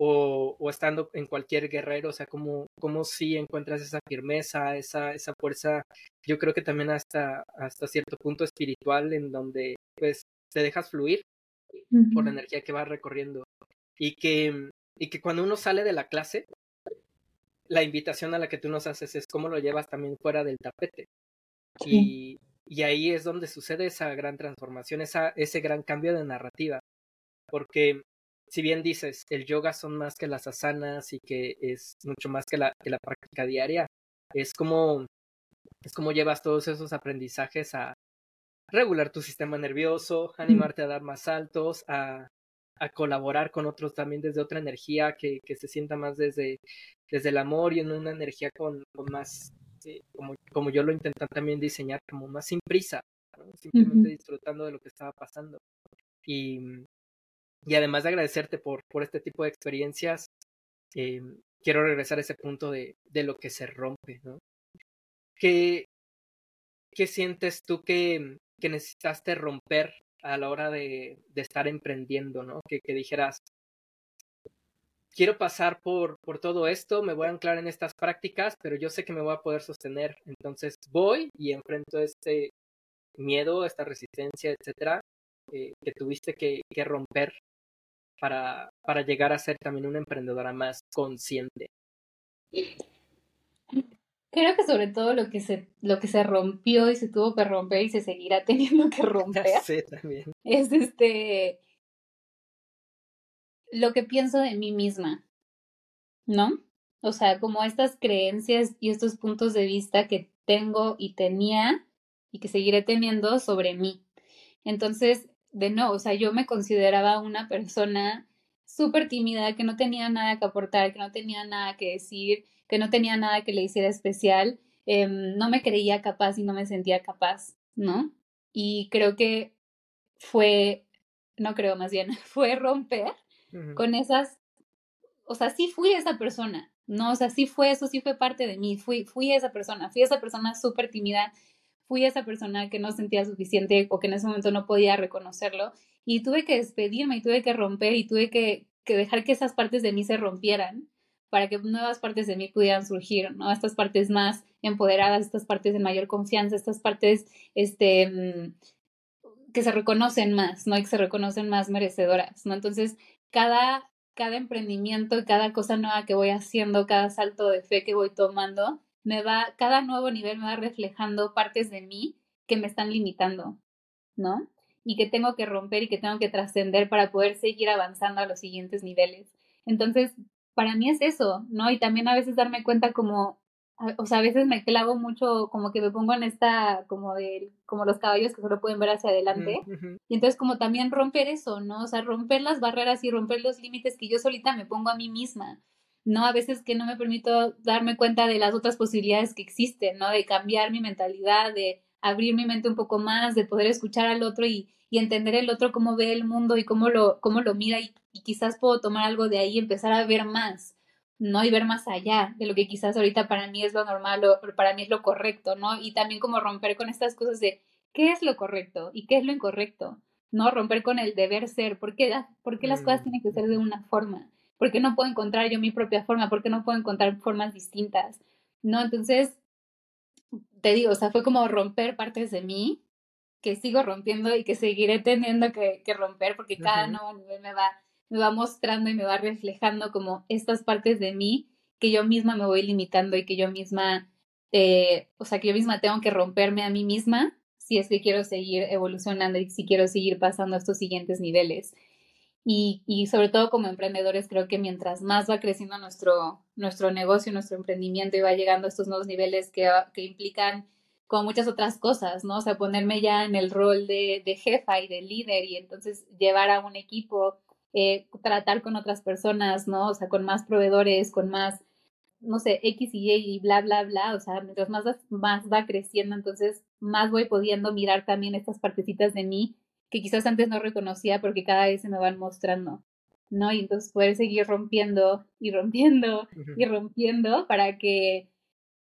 O, o, estando en cualquier guerrero, o sea, como, como si encuentras esa firmeza, esa, esa fuerza, yo creo que también hasta, hasta cierto punto espiritual en donde pues te dejas fluir uh -huh. por la energía que vas recorriendo. Y que, y que cuando uno sale de la clase, la invitación a la que tú nos haces es cómo lo llevas también fuera del tapete. Sí. Y, y, ahí es donde sucede esa gran transformación, esa, ese gran cambio de narrativa. Porque si bien dices, el yoga son más que las asanas y que es mucho más que la, que la práctica diaria, es como, es como llevas todos esos aprendizajes a regular tu sistema nervioso, animarte a dar más saltos, a, a colaborar con otros también desde otra energía que, que, se sienta más desde, desde el amor y en una energía con, con más, eh, como, como yo lo intenté también diseñar, como más sin prisa, simplemente disfrutando de lo que estaba pasando. Y, y además de agradecerte por, por este tipo de experiencias, eh, quiero regresar a ese punto de, de lo que se rompe, ¿no? ¿Qué, qué sientes tú que, que necesitaste romper a la hora de, de estar emprendiendo, ¿no? Que, que, dijeras, quiero pasar por, por todo esto, me voy a anclar en estas prácticas, pero yo sé que me voy a poder sostener. Entonces voy y enfrento este miedo, esta resistencia, etcétera, eh, que tuviste que, que romper para, para llegar a ser también una emprendedora más consciente. Creo que sobre todo lo que se, lo que se rompió y se tuvo que romper y se seguirá <laughs> teniendo que romper. Sí, también. Es este lo que pienso de mí misma. ¿No? O sea, como estas creencias y estos puntos de vista que tengo y tenía y que seguiré teniendo sobre mí. Entonces, de no, o sea, yo me consideraba una persona súper tímida, que no tenía nada que aportar, que no tenía nada que decir, que no tenía nada que le hiciera especial, em, no me creía capaz y no me sentía capaz, ¿no? Y creo que fue, no creo más bien, <laughs> fue romper con esas, o sea, sí fui esa persona, ¿no? O sea, sí fue eso, sí fue parte de mí, fui, fui esa persona, fui esa persona súper tímida, fui esa persona que no sentía suficiente o que en ese momento no podía reconocerlo y tuve que despedirme y tuve que romper y tuve que, que dejar que esas partes de mí se rompieran para que nuevas partes de mí pudieran surgir, ¿no? Estas partes más empoderadas, estas partes de mayor confianza, estas partes, este, mm, que se reconocen más, ¿no? Y que se reconocen más merecedoras, ¿no? Entonces, cada, cada emprendimiento, cada cosa nueva que voy haciendo, cada salto de fe que voy tomando, me va, cada nuevo nivel me va reflejando partes de mí que me están limitando, ¿no? Y que tengo que romper y que tengo que trascender para poder seguir avanzando a los siguientes niveles. Entonces, para mí es eso, ¿no? Y también a veces darme cuenta como, o sea, a veces me clavo mucho, como que me pongo en esta, como de, como los caballos que solo pueden ver hacia adelante. Y entonces como también romper eso, ¿no? O sea, romper las barreras y romper los límites que yo solita me pongo a mí misma. ¿no? A veces que no me permito darme cuenta de las otras posibilidades que existen, ¿no? De cambiar mi mentalidad, de abrir mi mente un poco más, de poder escuchar al otro y, y entender el otro cómo ve el mundo y cómo lo, cómo lo mira y, quizás puedo tomar algo de ahí y empezar a ver más, ¿no? Y ver más allá de lo que quizás ahorita para mí es lo normal o para mí es lo correcto, ¿no? Y también como romper con estas cosas de qué es lo correcto y qué es lo incorrecto, ¿no? Romper con el deber ser, ¿por qué, por qué las cosas mm. tienen que ser de una forma? ¿Por qué no puedo encontrar yo mi propia forma? ¿Por qué no puedo encontrar formas distintas? ¿No? Entonces, te digo, o sea, fue como romper partes de mí que sigo rompiendo y que seguiré teniendo que, romper porque cada nuevo nivel me va, me va mostrando y me va reflejando como estas partes de mí que yo misma me voy limitando y que yo misma, eh, o sea, que yo misma tengo que romperme a mí misma si es que quiero seguir evolucionando y si quiero seguir pasando a estos siguientes niveles. Y, y, sobre todo como emprendedores, creo que mientras más va creciendo nuestro, nuestro negocio, nuestro emprendimiento y va llegando a estos nuevos niveles que, que implican como muchas otras cosas, ¿no? O sea, ponerme ya en el rol de, de jefa y de líder y entonces llevar a un equipo, eh, tratar con otras personas, ¿no? O sea, con más proveedores, con más, no sé, X y Y y bla, bla, bla. O sea, mientras más, más va creciendo, entonces más voy pudiendo mirar también estas partecitas de mí que quizás antes no reconocía porque cada vez se me van mostrando, ¿no? Y entonces poder seguir rompiendo y rompiendo y rompiendo para que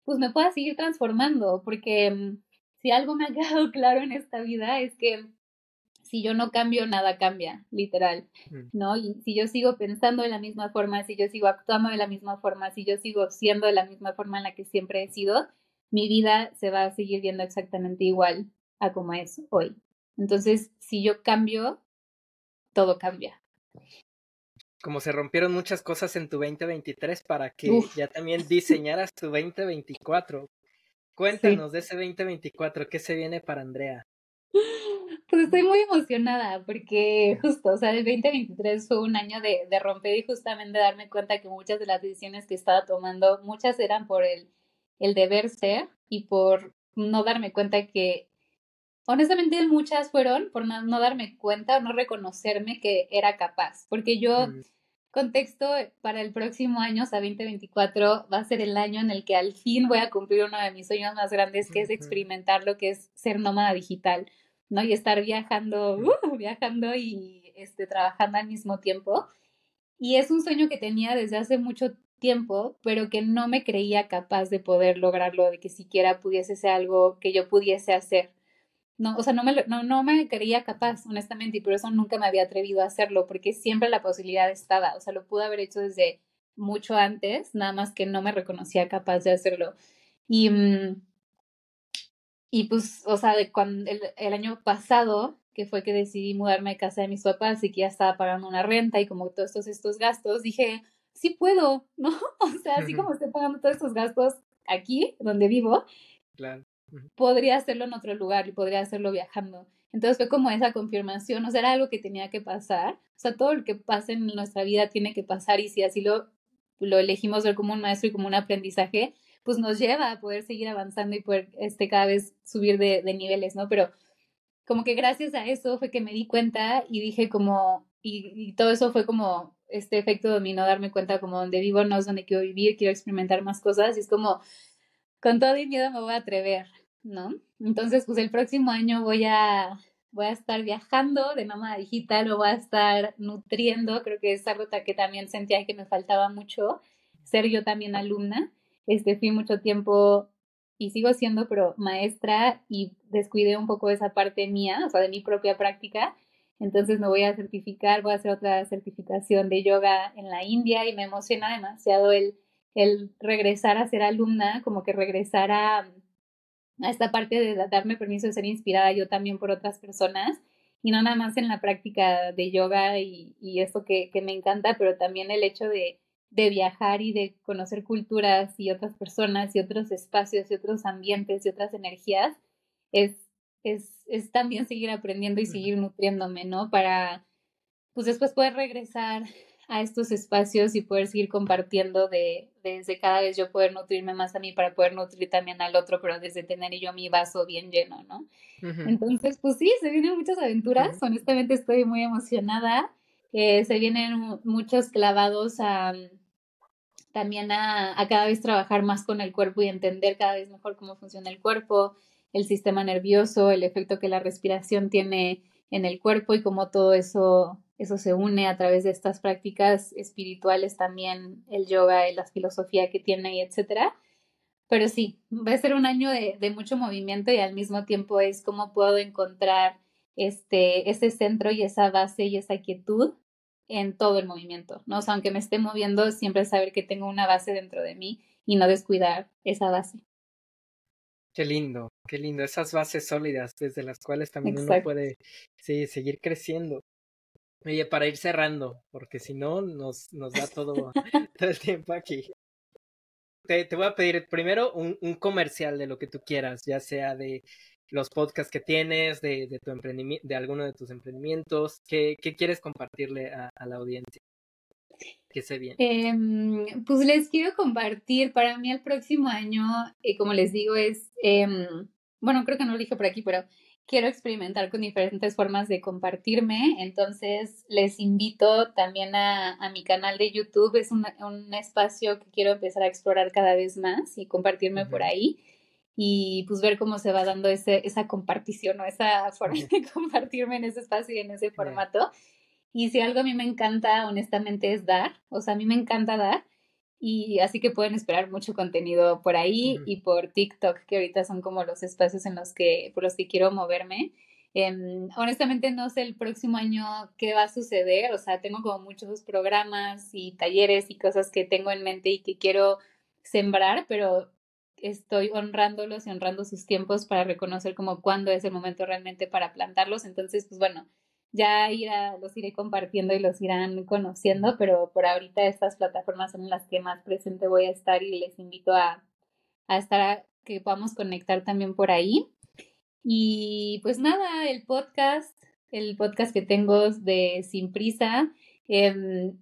pues me pueda seguir transformando, porque mm, si algo me ha <laughs> quedado claro en esta vida es que si yo no cambio, nada cambia, literal, mm. ¿no? Y si yo sigo pensando de la misma forma, si yo sigo actuando de la misma forma, si yo sigo siendo de la misma forma en la que siempre he sido, mi vida se va a seguir viendo exactamente igual a como es hoy. Entonces, si yo cambio, todo cambia como se rompieron muchas cosas en tu 2023 para que ya también diseñaras tu 2024. Cuéntanos de ese 2024, ¿qué se viene para Andrea? Pues estoy muy emocionada porque justo, o sea, el 2023 fue un año de, de romper y justamente darme cuenta que muchas de las decisiones que estaba tomando, muchas eran por el, el deber ser y por no darme cuenta que honestamente muchas fueron por no, darme cuenta o no reconocerme que era capaz, porque yo, mm. contexto, para el próximo año, o sea, 2024, va a ser el año en el que al fin voy a cumplir uno de mis sueños más grandes, que es experimentar lo que es ser nómada digital, ¿no? Y estar viajando, uh, viajando y este, trabajando al mismo tiempo. Y es un sueño que tenía desde hace mucho tiempo, pero que no me creía capaz de poder lograrlo, de que siquiera pudiese ser algo que yo pudiese hacer. No, o sea, no me, no, no me creía capaz, honestamente, y por eso nunca me había atrevido a hacerlo, porque siempre la posibilidad estaba, o sea, lo pude haber hecho desde mucho antes, nada más que no me reconocía capaz de hacerlo. Y, mm, y pues, o sea, de cuando el, el año pasado, que fue que decidí mudarme a casa de mis papás y que ya estaba pagando una renta y como todos estos, estos gastos, dije, sí puedo, <laughs> ¿no? O sea, así como estoy pagando todos estos gastos aquí, donde vivo, claro podría hacerlo en otro lugar y podría hacerlo viajando. Entonces fue como esa confirmación, o sea, era algo que tenía que pasar. O sea, todo lo que pasa en nuestra vida tiene que pasar y si así lo, lo elegimos como un maestro y como un aprendizaje, pues nos lleva a poder seguir avanzando y poder este, cada vez subir de, de niveles, ¿no? Pero como que gracias a eso fue que me di cuenta y dije como, y, y, todo eso fue como este efecto dominó, darme cuenta como donde vivo no es donde quiero vivir, quiero experimentar más cosas y es como, con todo y miedo me voy a atrever, ¿no? Entonces, pues el próximo año voy a, voy a estar viajando de nómada digital, o voy a estar nutriendo, creo que es algo que también sentía que me faltaba mucho, ser yo también alumna. Este, fui mucho tiempo y sigo siendo, pero maestra y descuidé un poco esa parte mía, o sea, de mi propia práctica. Entonces me voy a certificar, voy a hacer otra certificación de yoga en la India y me emociona demasiado el, el regresar a ser alumna, como que regresar a, a esta parte de darme permiso de ser inspirada yo también por otras personas y no nada más en la práctica de yoga y, y esto que, que, me encanta, pero también el hecho de, de, viajar y de conocer culturas y otras personas y otros espacios y otros ambientes y otras energías, es, es, es también seguir aprendiendo y seguir nutriéndome, ¿no? Para, pues después poder regresar a estos espacios y poder seguir compartiendo de, desde cada vez yo poder nutrirme más a mí para poder nutrir también al otro, pero desde tener yo mi vaso bien lleno, ¿no? Entonces, pues sí, se vienen muchas aventuras, honestamente estoy muy emocionada, eh, se vienen muchos clavados a también a, a cada vez trabajar más con el cuerpo y entender cada vez mejor cómo funciona el cuerpo, el sistema nervioso, el efecto que la respiración tiene en el cuerpo y cómo todo eso eso se une a través de estas prácticas espirituales también, el yoga y la filosofía que tiene y etcétera. Pero sí, va a ser un año de, de, mucho movimiento y al mismo tiempo es cómo puedo encontrar este, ese centro y esa base y esa quietud en todo el movimiento, ¿no? O sea, aunque me esté moviendo, siempre saber que tengo una base dentro de mí y no descuidar esa base. Qué lindo, qué lindo, esas bases sólidas desde las cuales también uno puede sí, seguir creciendo. Oye, para ir cerrando, porque si no nos, nos da todo, <laughs> <laughs> todo el tiempo aquí. Te, te voy a pedir primero un, un, comercial de lo que tú quieras, ya sea de los podcasts que tienes, de, de tu emprendimiento, de alguno de tus emprendimientos. ¿Qué, qué quieres compartirle a, a, la audiencia? Que se viene. Eh, pues les quiero compartir, para mí el próximo año, eh, como les digo, es, eh, bueno, creo que no lo dije por aquí, pero quiero experimentar con diferentes formas de compartirme, entonces les invito también a, a mi canal de YouTube, es un, un, espacio que quiero empezar a explorar cada vez más y compartirme por ahí y pues ver cómo se va dando ese, esa compartición o esa forma de <laughs> compartirme en ese espacio y en ese formato. Y si algo a mí me encanta, honestamente, es dar, o sea, a mí me encanta dar y así que pueden esperar mucho contenido por ahí y por TikTok, que ahorita son como los espacios en los que, por los que quiero moverme. Eh, honestamente no sé el próximo año qué va a suceder, o sea, tengo como muchos programas y talleres y cosas que tengo en mente y que quiero sembrar, pero estoy honrándolos y honrando sus tiempos para reconocer como cuándo es el momento realmente para plantarlos. Entonces, pues bueno, ya irá, los iré compartiendo y los irán conociendo, pero por ahorita estas plataformas son las que más presente voy a estar y les invito a, a estar, a, que podamos conectar también por ahí. Y pues nada, el podcast, el podcast que tengo de Sin Prisa, eh,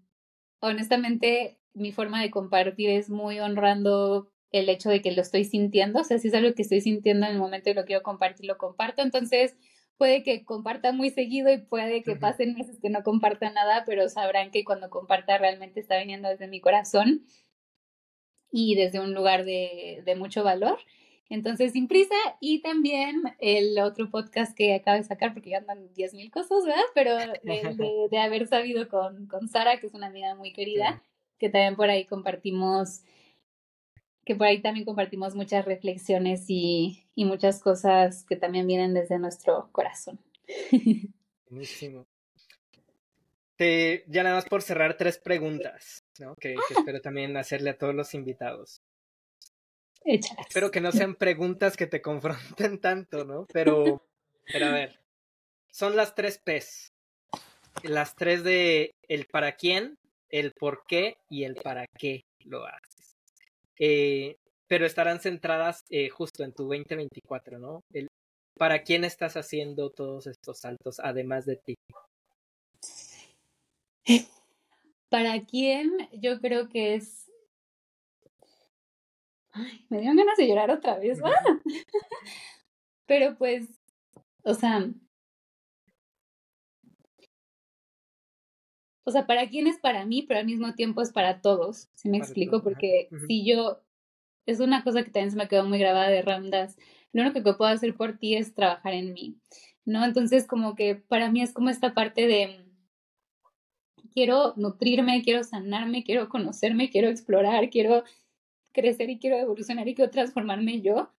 honestamente mi forma de compartir es muy honrando el hecho de que lo estoy sintiendo, o sea, si es algo que estoy sintiendo en el momento y lo quiero compartir, lo comparto, entonces puede que comparta muy seguido y puede que pasen meses que no comparta nada, pero sabrán que cuando comparta realmente está viniendo desde mi corazón y desde un lugar de, de mucho valor. Entonces, sin prisa, y también el otro podcast que acabo de sacar, porque ya andan 10.000 cosas, ¿verdad? Pero de, de, haber sabido con, con Sara, que es una amiga muy querida, que también por ahí compartimos que por ahí también compartimos muchas reflexiones y, y muchas cosas que también vienen desde nuestro corazón. <laughs> Buenísimo. Te, ya nada más por cerrar tres preguntas, ¿no? Que, espero también hacerle a todos los invitados. Échalas. Espero que no sean preguntas que te confronten tanto, ¿no? Pero, <laughs> pero a ver, son las tres P's. Las tres de el para quién, el por qué y el para qué lo haces. Eh, pero estarán centradas eh, justo en tu 2024, ¿no? El, ¿Para quién estás haciendo todos estos saltos, además de ti? ¿Para quién? Yo creo que es... Ay, me dieron ganas de llorar otra vez. ¡Ah! <laughs> Pero pues, o sea, o sea, para quién es para mí, pero al mismo tiempo es para todos, ¿sí me explico? Porque si yo, es una cosa que también se me quedó muy grabada de Ramdas, lo único que puedo hacer por ti es trabajar en mí, ¿no? Entonces como que para mí es como esta parte de, quiero nutrirme, quiero sanarme, quiero conocerme, quiero explorar, quiero crecer y quiero evolucionar y quiero transformarme yo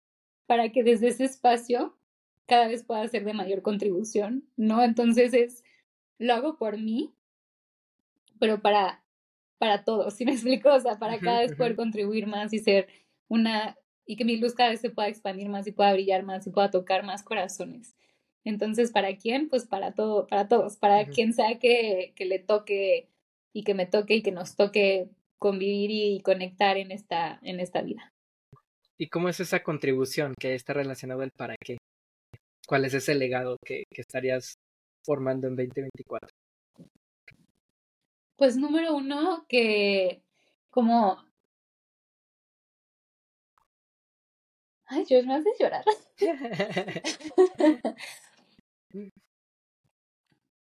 para que desde ese espacio cada vez pueda ser de mayor contribución, ¿no? Entonces es, lo hago por mí, pero para, para todos, <laughs> ¿sí me explico? O sea, para cada vez poder contribuir más y ser una, y que mi luz cada vez se pueda expandir más y pueda brillar más y pueda tocar más corazones. Entonces, ¿para quién? Pues para todo, para todos, para quien sea que, que le toque y que me toque y que nos toque convivir y conectar en esta, en esta vida. ¿Y cómo es esa contribución que está relacionado al para qué? ¿Cuál es ese legado que, que estarías formando en 2024? Pues número uno, que como... Ay, Dios, me hace llorar. <laughs>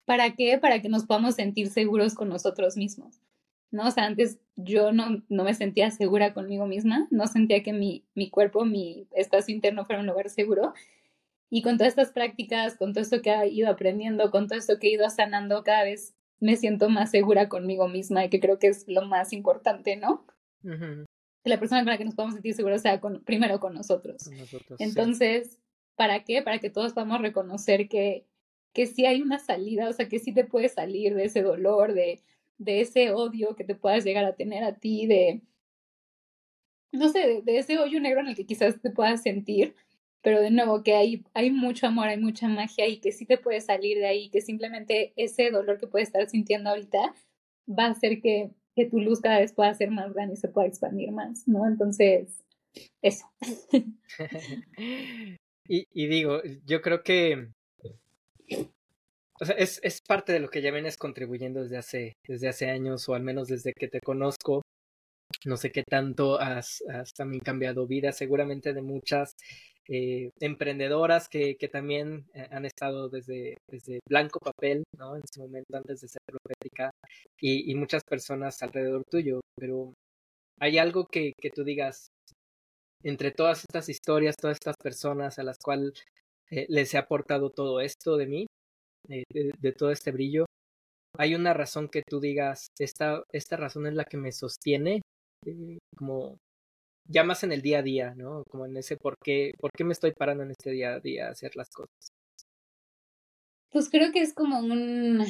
¿Para qué? Para que nos podamos sentir seguros con nosotros mismos. ¿no? O sea, antes yo no, no me sentía segura conmigo misma, no sentía que mi, mi cuerpo, mi espacio interno fuera un lugar seguro. Y con todas estas prácticas, con todo esto que he ido aprendiendo, con todo esto que he ido sanando, cada vez me siento más segura conmigo misma y que creo que es lo más importante, ¿no? Que la persona con la que nos podamos sentir seguros sea con, primero con nosotros. Entonces, ¿para qué? Para que todos podamos reconocer que, que sí hay una salida, o sea, que sí te puedes salir de ese dolor, de, de ese odio que te puedas llegar a tener a ti, de, no sé, de, de ese hoyo negro en el que quizás te puedas sentir, pero de nuevo que hay, hay mucho amor, hay mucha magia y que sí te puedes salir de ahí, que simplemente ese dolor que puedes estar sintiendo ahorita va a hacer que, que tu luz cada vez pueda ser más grande y se pueda expandir más, ¿no? Entonces, eso. <laughs> y, y digo, yo creo que o sea, es, es, parte de lo que ya vienes contribuyendo desde hace, desde hace años, o al menos desde que te conozco. No sé qué tanto has, has también cambiado vida, seguramente de muchas, eh, emprendedoras que, que también eh, han estado desde, desde blanco papel, ¿no? En su momento antes de ser profética y, y muchas personas alrededor tuyo, pero hay algo que, que tú digas entre todas estas historias, todas estas personas a las cuales eh, les he aportado todo esto de mí, de, de, todo este brillo, hay una razón que tú digas, esta, esta razón es la que me sostiene, eh, como ya más en el día a día, ¿no? Como en ese por qué, por qué me estoy parando en este día a día a hacer las cosas. Pues creo que es como un,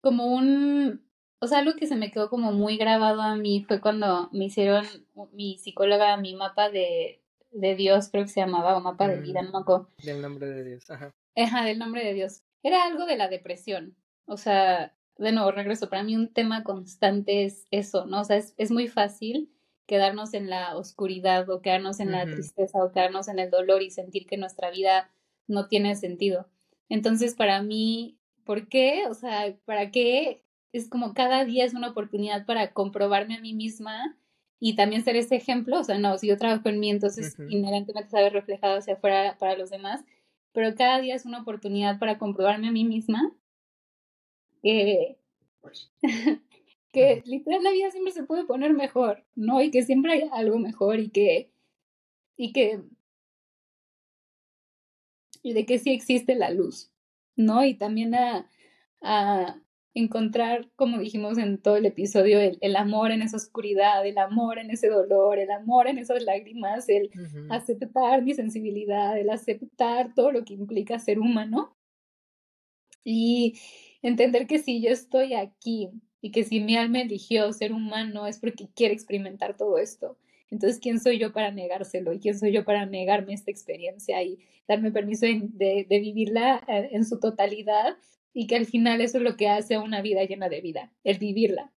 como un, o sea, algo que se me quedó como muy grabado a mí fue cuando me hicieron mi psicóloga mi mapa de, de Dios, creo que se llamaba, o mapa de vida, no me acuerdo. Del nombre de Dios, ajá. Ajá, del nombre de Dios. Era algo de la depresión. O sea, de nuevo, regreso, para mí un tema constante es eso, ¿no? O sea, es, es muy fácil quedarnos en la oscuridad o quedarnos en la tristeza o quedarnos en el dolor y sentir que nuestra vida no tiene sentido. Entonces, para mí, ¿por qué? O sea, ¿para qué? Es como cada día es una oportunidad para comprobarme a mí misma y también ser ese ejemplo, o sea, no, si yo trabajo en mí, entonces inherentemente saber reflejado hacia afuera para los demás, pero cada día es una oportunidad para comprobarme a mí misma que, <laughs> que literal la vida siempre se puede poner mejor, ¿no? Y que siempre hay algo mejor y que, y que, y de que sí existe la luz, ¿no? Y también a, a encontrar, como dijimos en todo el episodio, el, amor en esa oscuridad, el amor en ese dolor, el amor en esas lágrimas, el aceptar mi sensibilidad, el aceptar todo lo que implica ser humano y entender que si yo estoy aquí y que si mi alma eligió ser humano es porque quiere experimentar todo esto. Entonces, ¿quién soy yo para negárselo? ¿Y quién soy yo para negarme esta experiencia y darme permiso de, de vivirla eh, en su totalidad y que al final eso es lo que hace a una vida llena de vida, el vivirla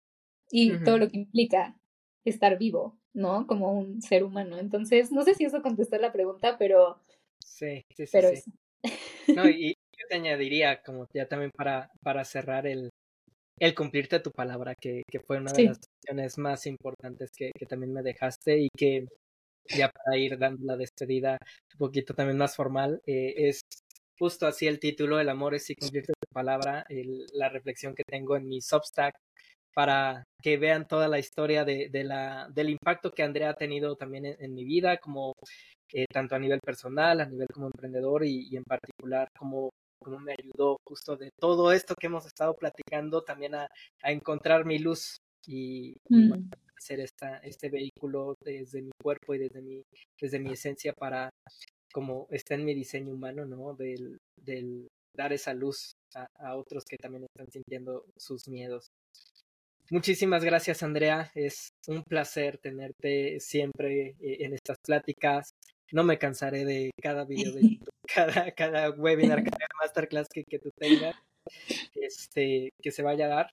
y todo lo que implica estar vivo, ¿no? Como un ser humano. Entonces, no sé si eso contestó la pregunta, pero... Sí, sí, sí. Pero No, y yo te añadiría, como ya también para, para cerrar el, el cumplirte tu palabra, que, que fue una de las cuestiones más importantes que, que también me dejaste y que ya para ir dando la despedida un poquito también más formal, eh, es justo así el título, El amor es si cumplirte tu palabra, la reflexión que tengo en mi Substack para que vean toda la historia de, de la, del impacto que Andrea ha tenido también en, mi vida, como eh, tanto a nivel personal, a nivel como emprendedor y, en particular como, como me ayudó justo de todo esto que hemos estado platicando también a, a encontrar mi luz y, mm. hacer esta, este vehículo desde mi cuerpo y desde mi, desde mi esencia para como está en mi diseño humano, ¿no? Del, del dar esa luz a, a, otros que también están sintiendo sus miedos. Muchísimas gracias, Andrea. Es un placer tenerte siempre eh, en estas pláticas. No me cansaré de cada video de <laughs> YouTube, cada, cada webinar, <laughs> cada masterclass que, que tú tengas, este, que se vaya a dar.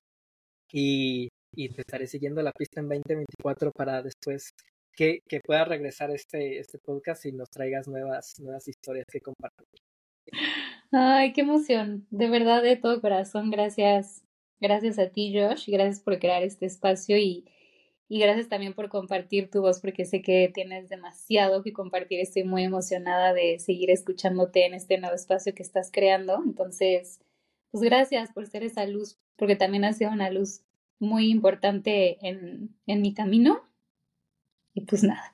Y, y te estaré siguiendo la pista en 2024 para después que, que pueda regresar este, este podcast y nos traigas nuevas, nuevas historias que compartir. Ay, qué emoción. De verdad, de todo corazón, gracias. Gracias a ti, Josh. Gracias por crear este espacio y, y gracias también por compartir tu voz, porque sé que tienes demasiado que compartir. Estoy muy emocionada de seguir escuchándote en este nuevo espacio que estás creando. Entonces, pues gracias por ser esa luz, porque también ha sido una luz muy importante en, en mi camino y pues nada.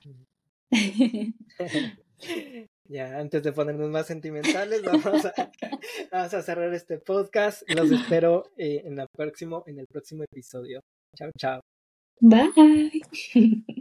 <laughs> <laughs> Ya, antes de ponernos más sentimentales, vamos a, <laughs> vamos a cerrar este podcast. Los espero eh, en, el próximo, en el próximo episodio. Chao, chao. Bye. <laughs>